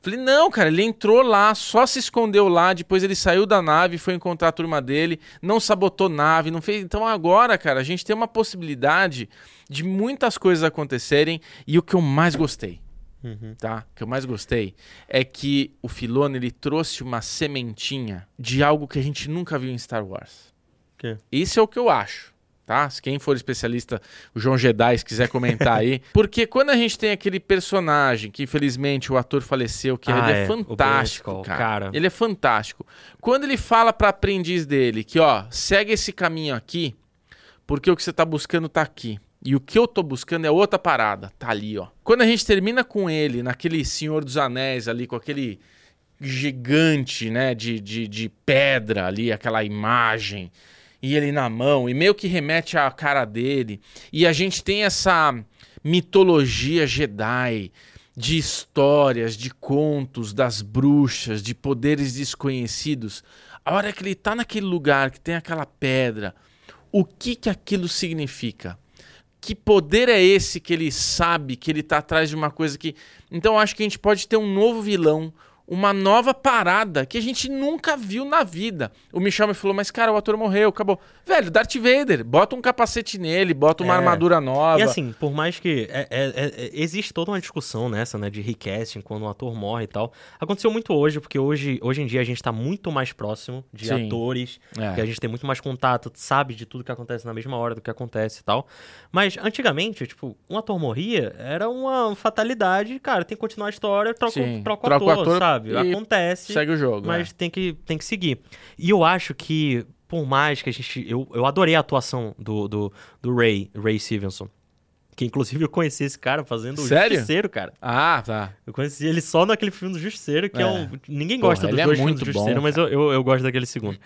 Falei, não, cara, ele entrou lá, só se escondeu lá, depois ele saiu da nave, foi encontrar a turma dele, não sabotou nave, não fez. Então agora, cara, a gente tem uma possibilidade de muitas coisas acontecerem e o que eu mais gostei, tá? O que eu mais gostei é que o Filone ele trouxe uma sementinha de algo que a gente nunca viu em Star Wars. Que? Isso é o que eu acho. Tá? Se quem for especialista, o João Jedi, se quiser comentar aí. Porque quando a gente tem aquele personagem, que infelizmente o ator faleceu, que Ah, ele é, é, fantástico, cara. cara. Ele é fantástico. Quando ele fala pra aprendiz dele que, ó, segue esse caminho aqui, porque o que você tá buscando tá aqui. E o que eu tô buscando é outra parada. Tá ali, ó. Quando a gente termina com ele, naquele Senhor dos Anéis ali, com aquele gigante, né, de, de, de pedra ali, aquela imagem, e ele na mão, e meio que remete à cara dele. E a gente tem essa mitologia Jedi de histórias, de contos das bruxas, de poderes desconhecidos. A hora que ele tá naquele lugar que tem aquela pedra, o que que aquilo significa? Que poder é esse que ele sabe que ele tá atrás de uma coisa que. Então acho que a gente pode ter um novo vilão, uma nova parada que a gente nunca viu na vida. O Michel me falou, mas cara, o ator morreu, acabou. Velho, Darth Vader, bota um capacete nele, bota uma É. armadura nova. E assim, por mais que. é- é- é- é- existe toda uma discussão nessa, né? De recasting, quando um ator morre e tal. Aconteceu muito hoje, porque hoje, hoje em dia a gente tá muito mais próximo de Sim. atores. É. Que a gente tem muito mais contato, sabe de tudo que acontece na mesma hora do que acontece e tal. Mas antigamente, tipo, um ator morria, era uma fatalidade. Cara, tem que continuar a história, troca, Sim. troca o Troca o ator, ator sabe? e Acontece. Segue o jogo. Mas é. tem, que, tem que seguir. E eu acho que, por mais que a gente. Eu, eu adorei a atuação do, do, do Ray, Ray Stevenson. Que inclusive eu conheci esse cara fazendo o Sério? Justiceiro, cara. Ah, tá. Eu conheci ele só naquele filme do Justiceiro, que é, É. um. Ninguém Porra, gosta dos ele é dois filmes muito do bom, Justiceiro, mas eu, eu, eu gosto daquele segundo.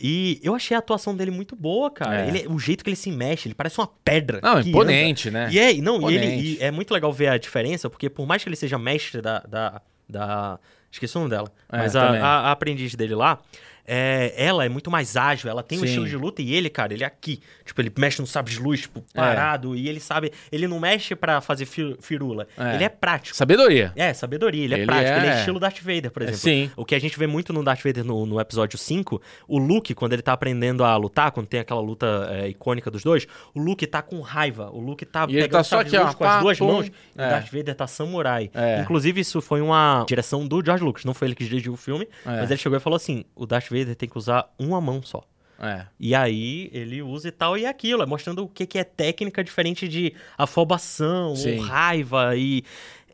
E eu achei a atuação dele muito boa, cara. É. Ele, o jeito que ele se mexe, ele parece uma pedra. Não, imponente, né? anda. E é, não, e ele e é muito legal ver a diferença, porque por mais que ele seja mestre da. da, da- esqueci o nome dela. É, mas a, a- a aprendiz dele lá. É, ela é muito mais ágil, ela tem um Sim. estilo de luta e ele, cara, ele é aqui. Tipo, ele mexe no sabre de luz, tipo, É. parado, e ele sabe. Ele não mexe pra fazer fi- firula. É. Ele é prático. Sabedoria. É, sabedoria, ele é Ele prático, ele é- é estilo Darth Vader, por exemplo. sim. O que a gente vê muito no Darth Vader no, no episódio 5, o Luke, quando ele tá aprendendo a lutar, quando tem aquela luta é, icônica dos dois, o Luke tá com raiva, o Luke tá E ele tá o só aqui, ó, com pá, as duas pum. mãos, e É. o Darth Vader tá samurai. É. Inclusive, isso foi uma direção do George Lucas, não foi ele que dirigiu o filme, É. mas ele chegou e falou assim, o Darth Vader tem que usar uma mão só. É. E aí ele usa e tal, e é aquilo, é mostrando o que, que é técnica diferente de afobação Sim. ou raiva. E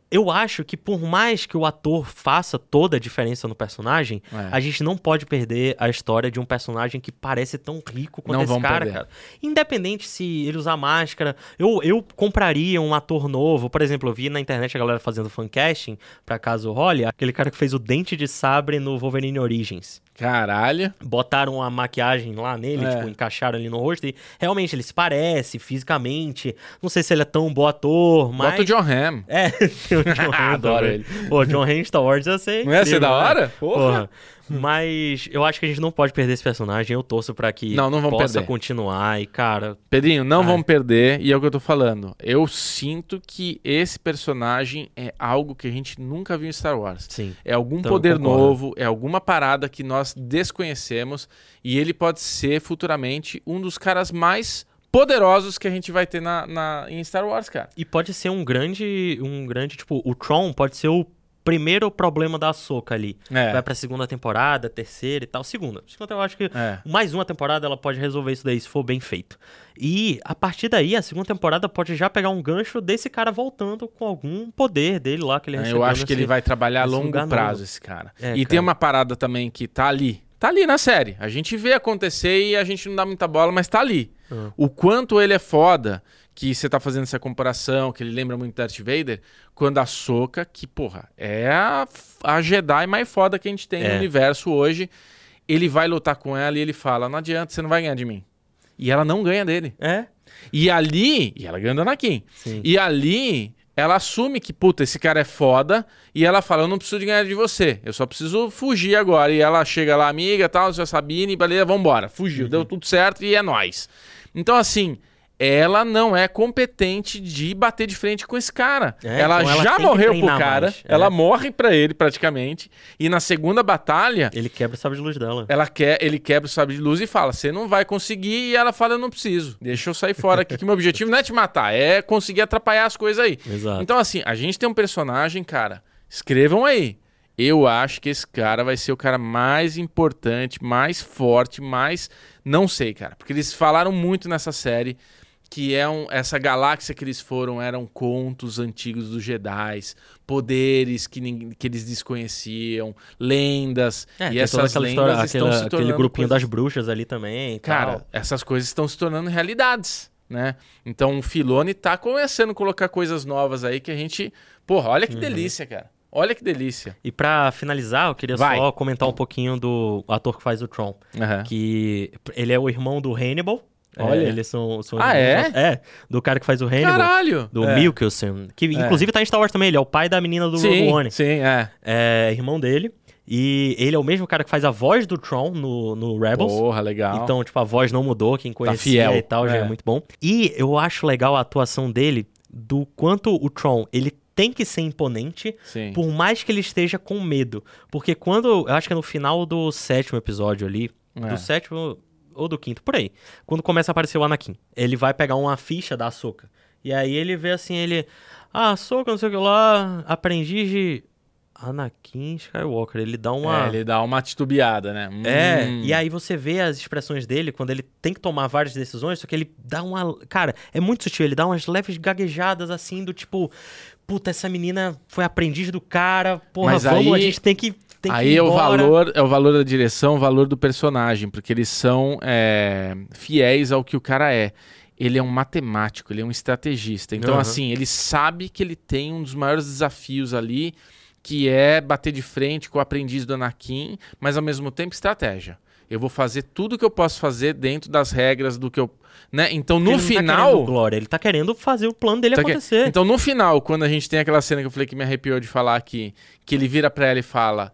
eu acho que por mais que o ator faça toda a diferença no personagem, É. a gente não pode perder a história de um personagem que parece tão rico quanto Não esse cara, perder. cara. Independente se ele usar máscara, eu, eu compraria um ator novo. Por exemplo, eu vi na internet a galera fazendo fancasting, pra caso role, aquele cara que fez o Dente de Sabre no Wolverine Origins Caralho. botaram a maquiagem lá nele, É. tipo, encaixaram ali no rosto e realmente ele se parece fisicamente. Não sei se ele é tão bom ator, mas. Bota o John Hamm. É, tem o John Hamm Adoro também. Pô, John Hamm em Star Wars ia ser Não ia ser da né? hora? Porra. Porra. Mas eu acho que a gente não pode perder esse personagem. Eu torço pra que Não, não possa perder. continuar. E, cara, Pedrinho, não Ai. vamos perder, e é o que eu tô falando. Eu sinto que esse personagem é algo que a gente nunca viu em Star Wars. sim. É algum Então, poder novo, é alguma parada que nós desconhecemos e ele pode ser futuramente um dos caras mais poderosos que a gente vai ter na, na- em Star Wars, cara. E pode ser um grande. Um grande, tipo, o Tron pode ser o primeiro problema da Ahsoka ali. É. Vai pra segunda temporada, terceira e tal. Segunda. Segunda eu acho que É. mais uma temporada ela pode resolver isso daí se for bem feito. E a partir daí, a segunda temporada pode já pegar um gancho desse cara voltando com algum poder dele lá que ele recebeu. É, Eu acho que nesse- ele vai trabalhar a longo prazo, novo. esse cara. É, e cara. tem uma parada também que tá ali. Tá ali na série. A gente vê acontecer e a gente não dá muita bola, mas tá ali. Ah. O quanto ele é foda, que você tá fazendo essa comparação, que ele lembra muito Darth Vader, quando a Soca, que, porra, é a, a Jedi mais foda que a gente tem no É. universo hoje, ele vai lutar com ela e ele fala: não adianta, você não vai ganhar de mim. E ela não ganha dele. É? E ali, e ela ganha do Anakin. Sim. E ali, ela assume que, puta, esse cara é foda. E ela fala: Eu não preciso de ganhar de você. Eu só preciso fugir agora. E ela chega lá, amiga, tal, já Sabine, beleza, vambora. Fugiu, deu tudo certo e é nóis. Então, assim. Ela não é competente de bater de frente com esse cara. É, ela então ela já morreu pro cara. mais, é. Ela morre pra ele, praticamente. E na segunda batalha, Ele quebra o sabre de luz dela. ela quer, ele quebra o sabre de luz e fala: Você não vai conseguir. E ela fala: Eu não preciso. Deixa eu sair fora aqui, que meu objetivo não é te matar, é conseguir atrapalhar as coisas aí. Exato. Então, assim, a gente tem um personagem, cara. Escrevam aí. Eu acho que esse cara vai ser o cara mais importante, mais forte, mais. Não sei, cara. Porque eles falaram muito nessa série que é um, essa galáxia que eles foram eram contos antigos dos Jedi, poderes que, que eles desconheciam, lendas. É, e essas lendas história, estão aquela- se aquele tornando grupinho coisas- das bruxas ali também. Cara, tal. essas coisas estão se tornando realidades, né? Então o Filone tá começando a colocar coisas novas aí que a gente. Porra, olha Uhum. que delícia, cara. Olha que delícia. E pra finalizar, eu queria Vai. só comentar um pouquinho do ator que faz o Tron. Aham. Que ele é o irmão do Hannibal. É, Olha. eles são, são Ah, irmãos- É, do cara que faz o Hannibal. Caralho! Do é. Mikkelsen. Que inclusive tá em Star Wars também. Ele é o pai da menina do Rogue Sim, One. sim, é. É irmão dele. E ele é o mesmo cara que faz a voz do Tron no, no Rebels. Porra, legal. Então, tipo, a voz não mudou, quem conhecia fiel, e tal, já é. é muito bom. E eu acho legal a atuação dele do quanto o Tron, ele tem que ser imponente, Sim. por mais que ele esteja com medo. Porque quando. Eu acho que é no final do sétimo episódio ali. É. Do sétimo ou do quinto, por aí. Quando começa a aparecer o Anakin. Ele vai pegar uma ficha da Ahsoka. E aí ele vê assim, ele. Ah, Ahsoka, não sei o que lá. Aprendiz de. Anakin Skywalker. Ele dá uma. É, ele dá uma titubeada, né? É, Hum. e aí você vê as expressões dele quando ele tem que tomar várias decisões, só que ele dá uma. Cara, é muito sutil, ele dá umas leves gaguejadas assim, do tipo, puta, essa menina foi aprendiz do cara, porra, Mas vamos, aí- a gente tem que. Tem que Aí ir é o embora. valor, é o valor da direção, o valor do personagem, porque eles são é, fiéis ao que o cara é. Ele é um matemático, ele é um estrategista. Então, Aham. assim, ele sabe que ele tem um dos maiores desafios ali, que é bater de frente com o aprendiz do Anakin, mas ao mesmo tempo estratégia. Eu vou fazer tudo que eu posso fazer dentro das regras do que eu. Né? Então, Porque no ele tá final. querendo glória, ele tá querendo fazer o plano dele Tá que- acontecer. Então, no final, quando a gente tem aquela cena que eu falei que me arrepiou de falar aqui, que ele vira pra ela e fala: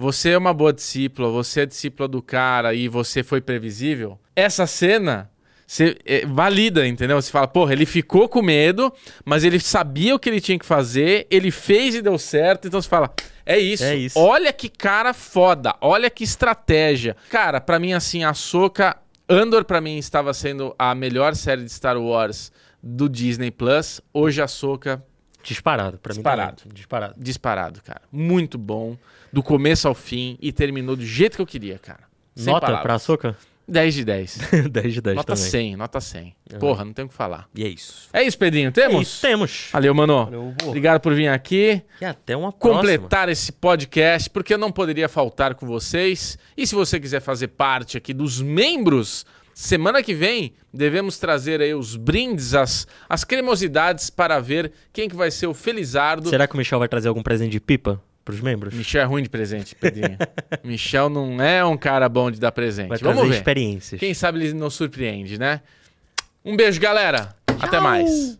Você é uma boa discípula, você é discípula do cara e você foi previsível. Essa cena. Você é, valida, entendeu? Você fala, porra, ele ficou com medo, mas ele sabia o que ele tinha que fazer, ele fez e deu certo, então você fala, é isso. É isso. Olha que cara foda, olha que estratégia. Cara, pra mim, assim, a Soca. Andor, pra mim, estava sendo a melhor série de Star Wars do Disney Plus. Hoje a Soca Disparado, pra Disparado. mim. também. Disparado. disparado, cara. Muito bom. Do começo ao fim e terminou do jeito que eu queria, cara. Sem Nota palavras. pra açúcar? 10 de 10. 10 de 10 nota também. 100, nota 100. Uhum. Porra, não tem o que falar. E é isso. É isso, Pedrinho. É Temos? isso, temos. Valeu, mano. Valeu. Obrigado por vir aqui. E até uma próxima. completar esse podcast, porque eu não poderia faltar com vocês. E se você quiser fazer parte aqui dos membros, semana que vem devemos trazer aí os brindes, as, as cremosidades para ver quem que vai ser o Felizardo. Será que o Michel vai trazer algum presente de pipa pros membros? Michel é ruim de presente, Pedrinho. Michel não é um cara bom de dar presente. Vai Vamos ver. experiências. Quem sabe ele nos surpreende, né? Um beijo, galera. Até mais.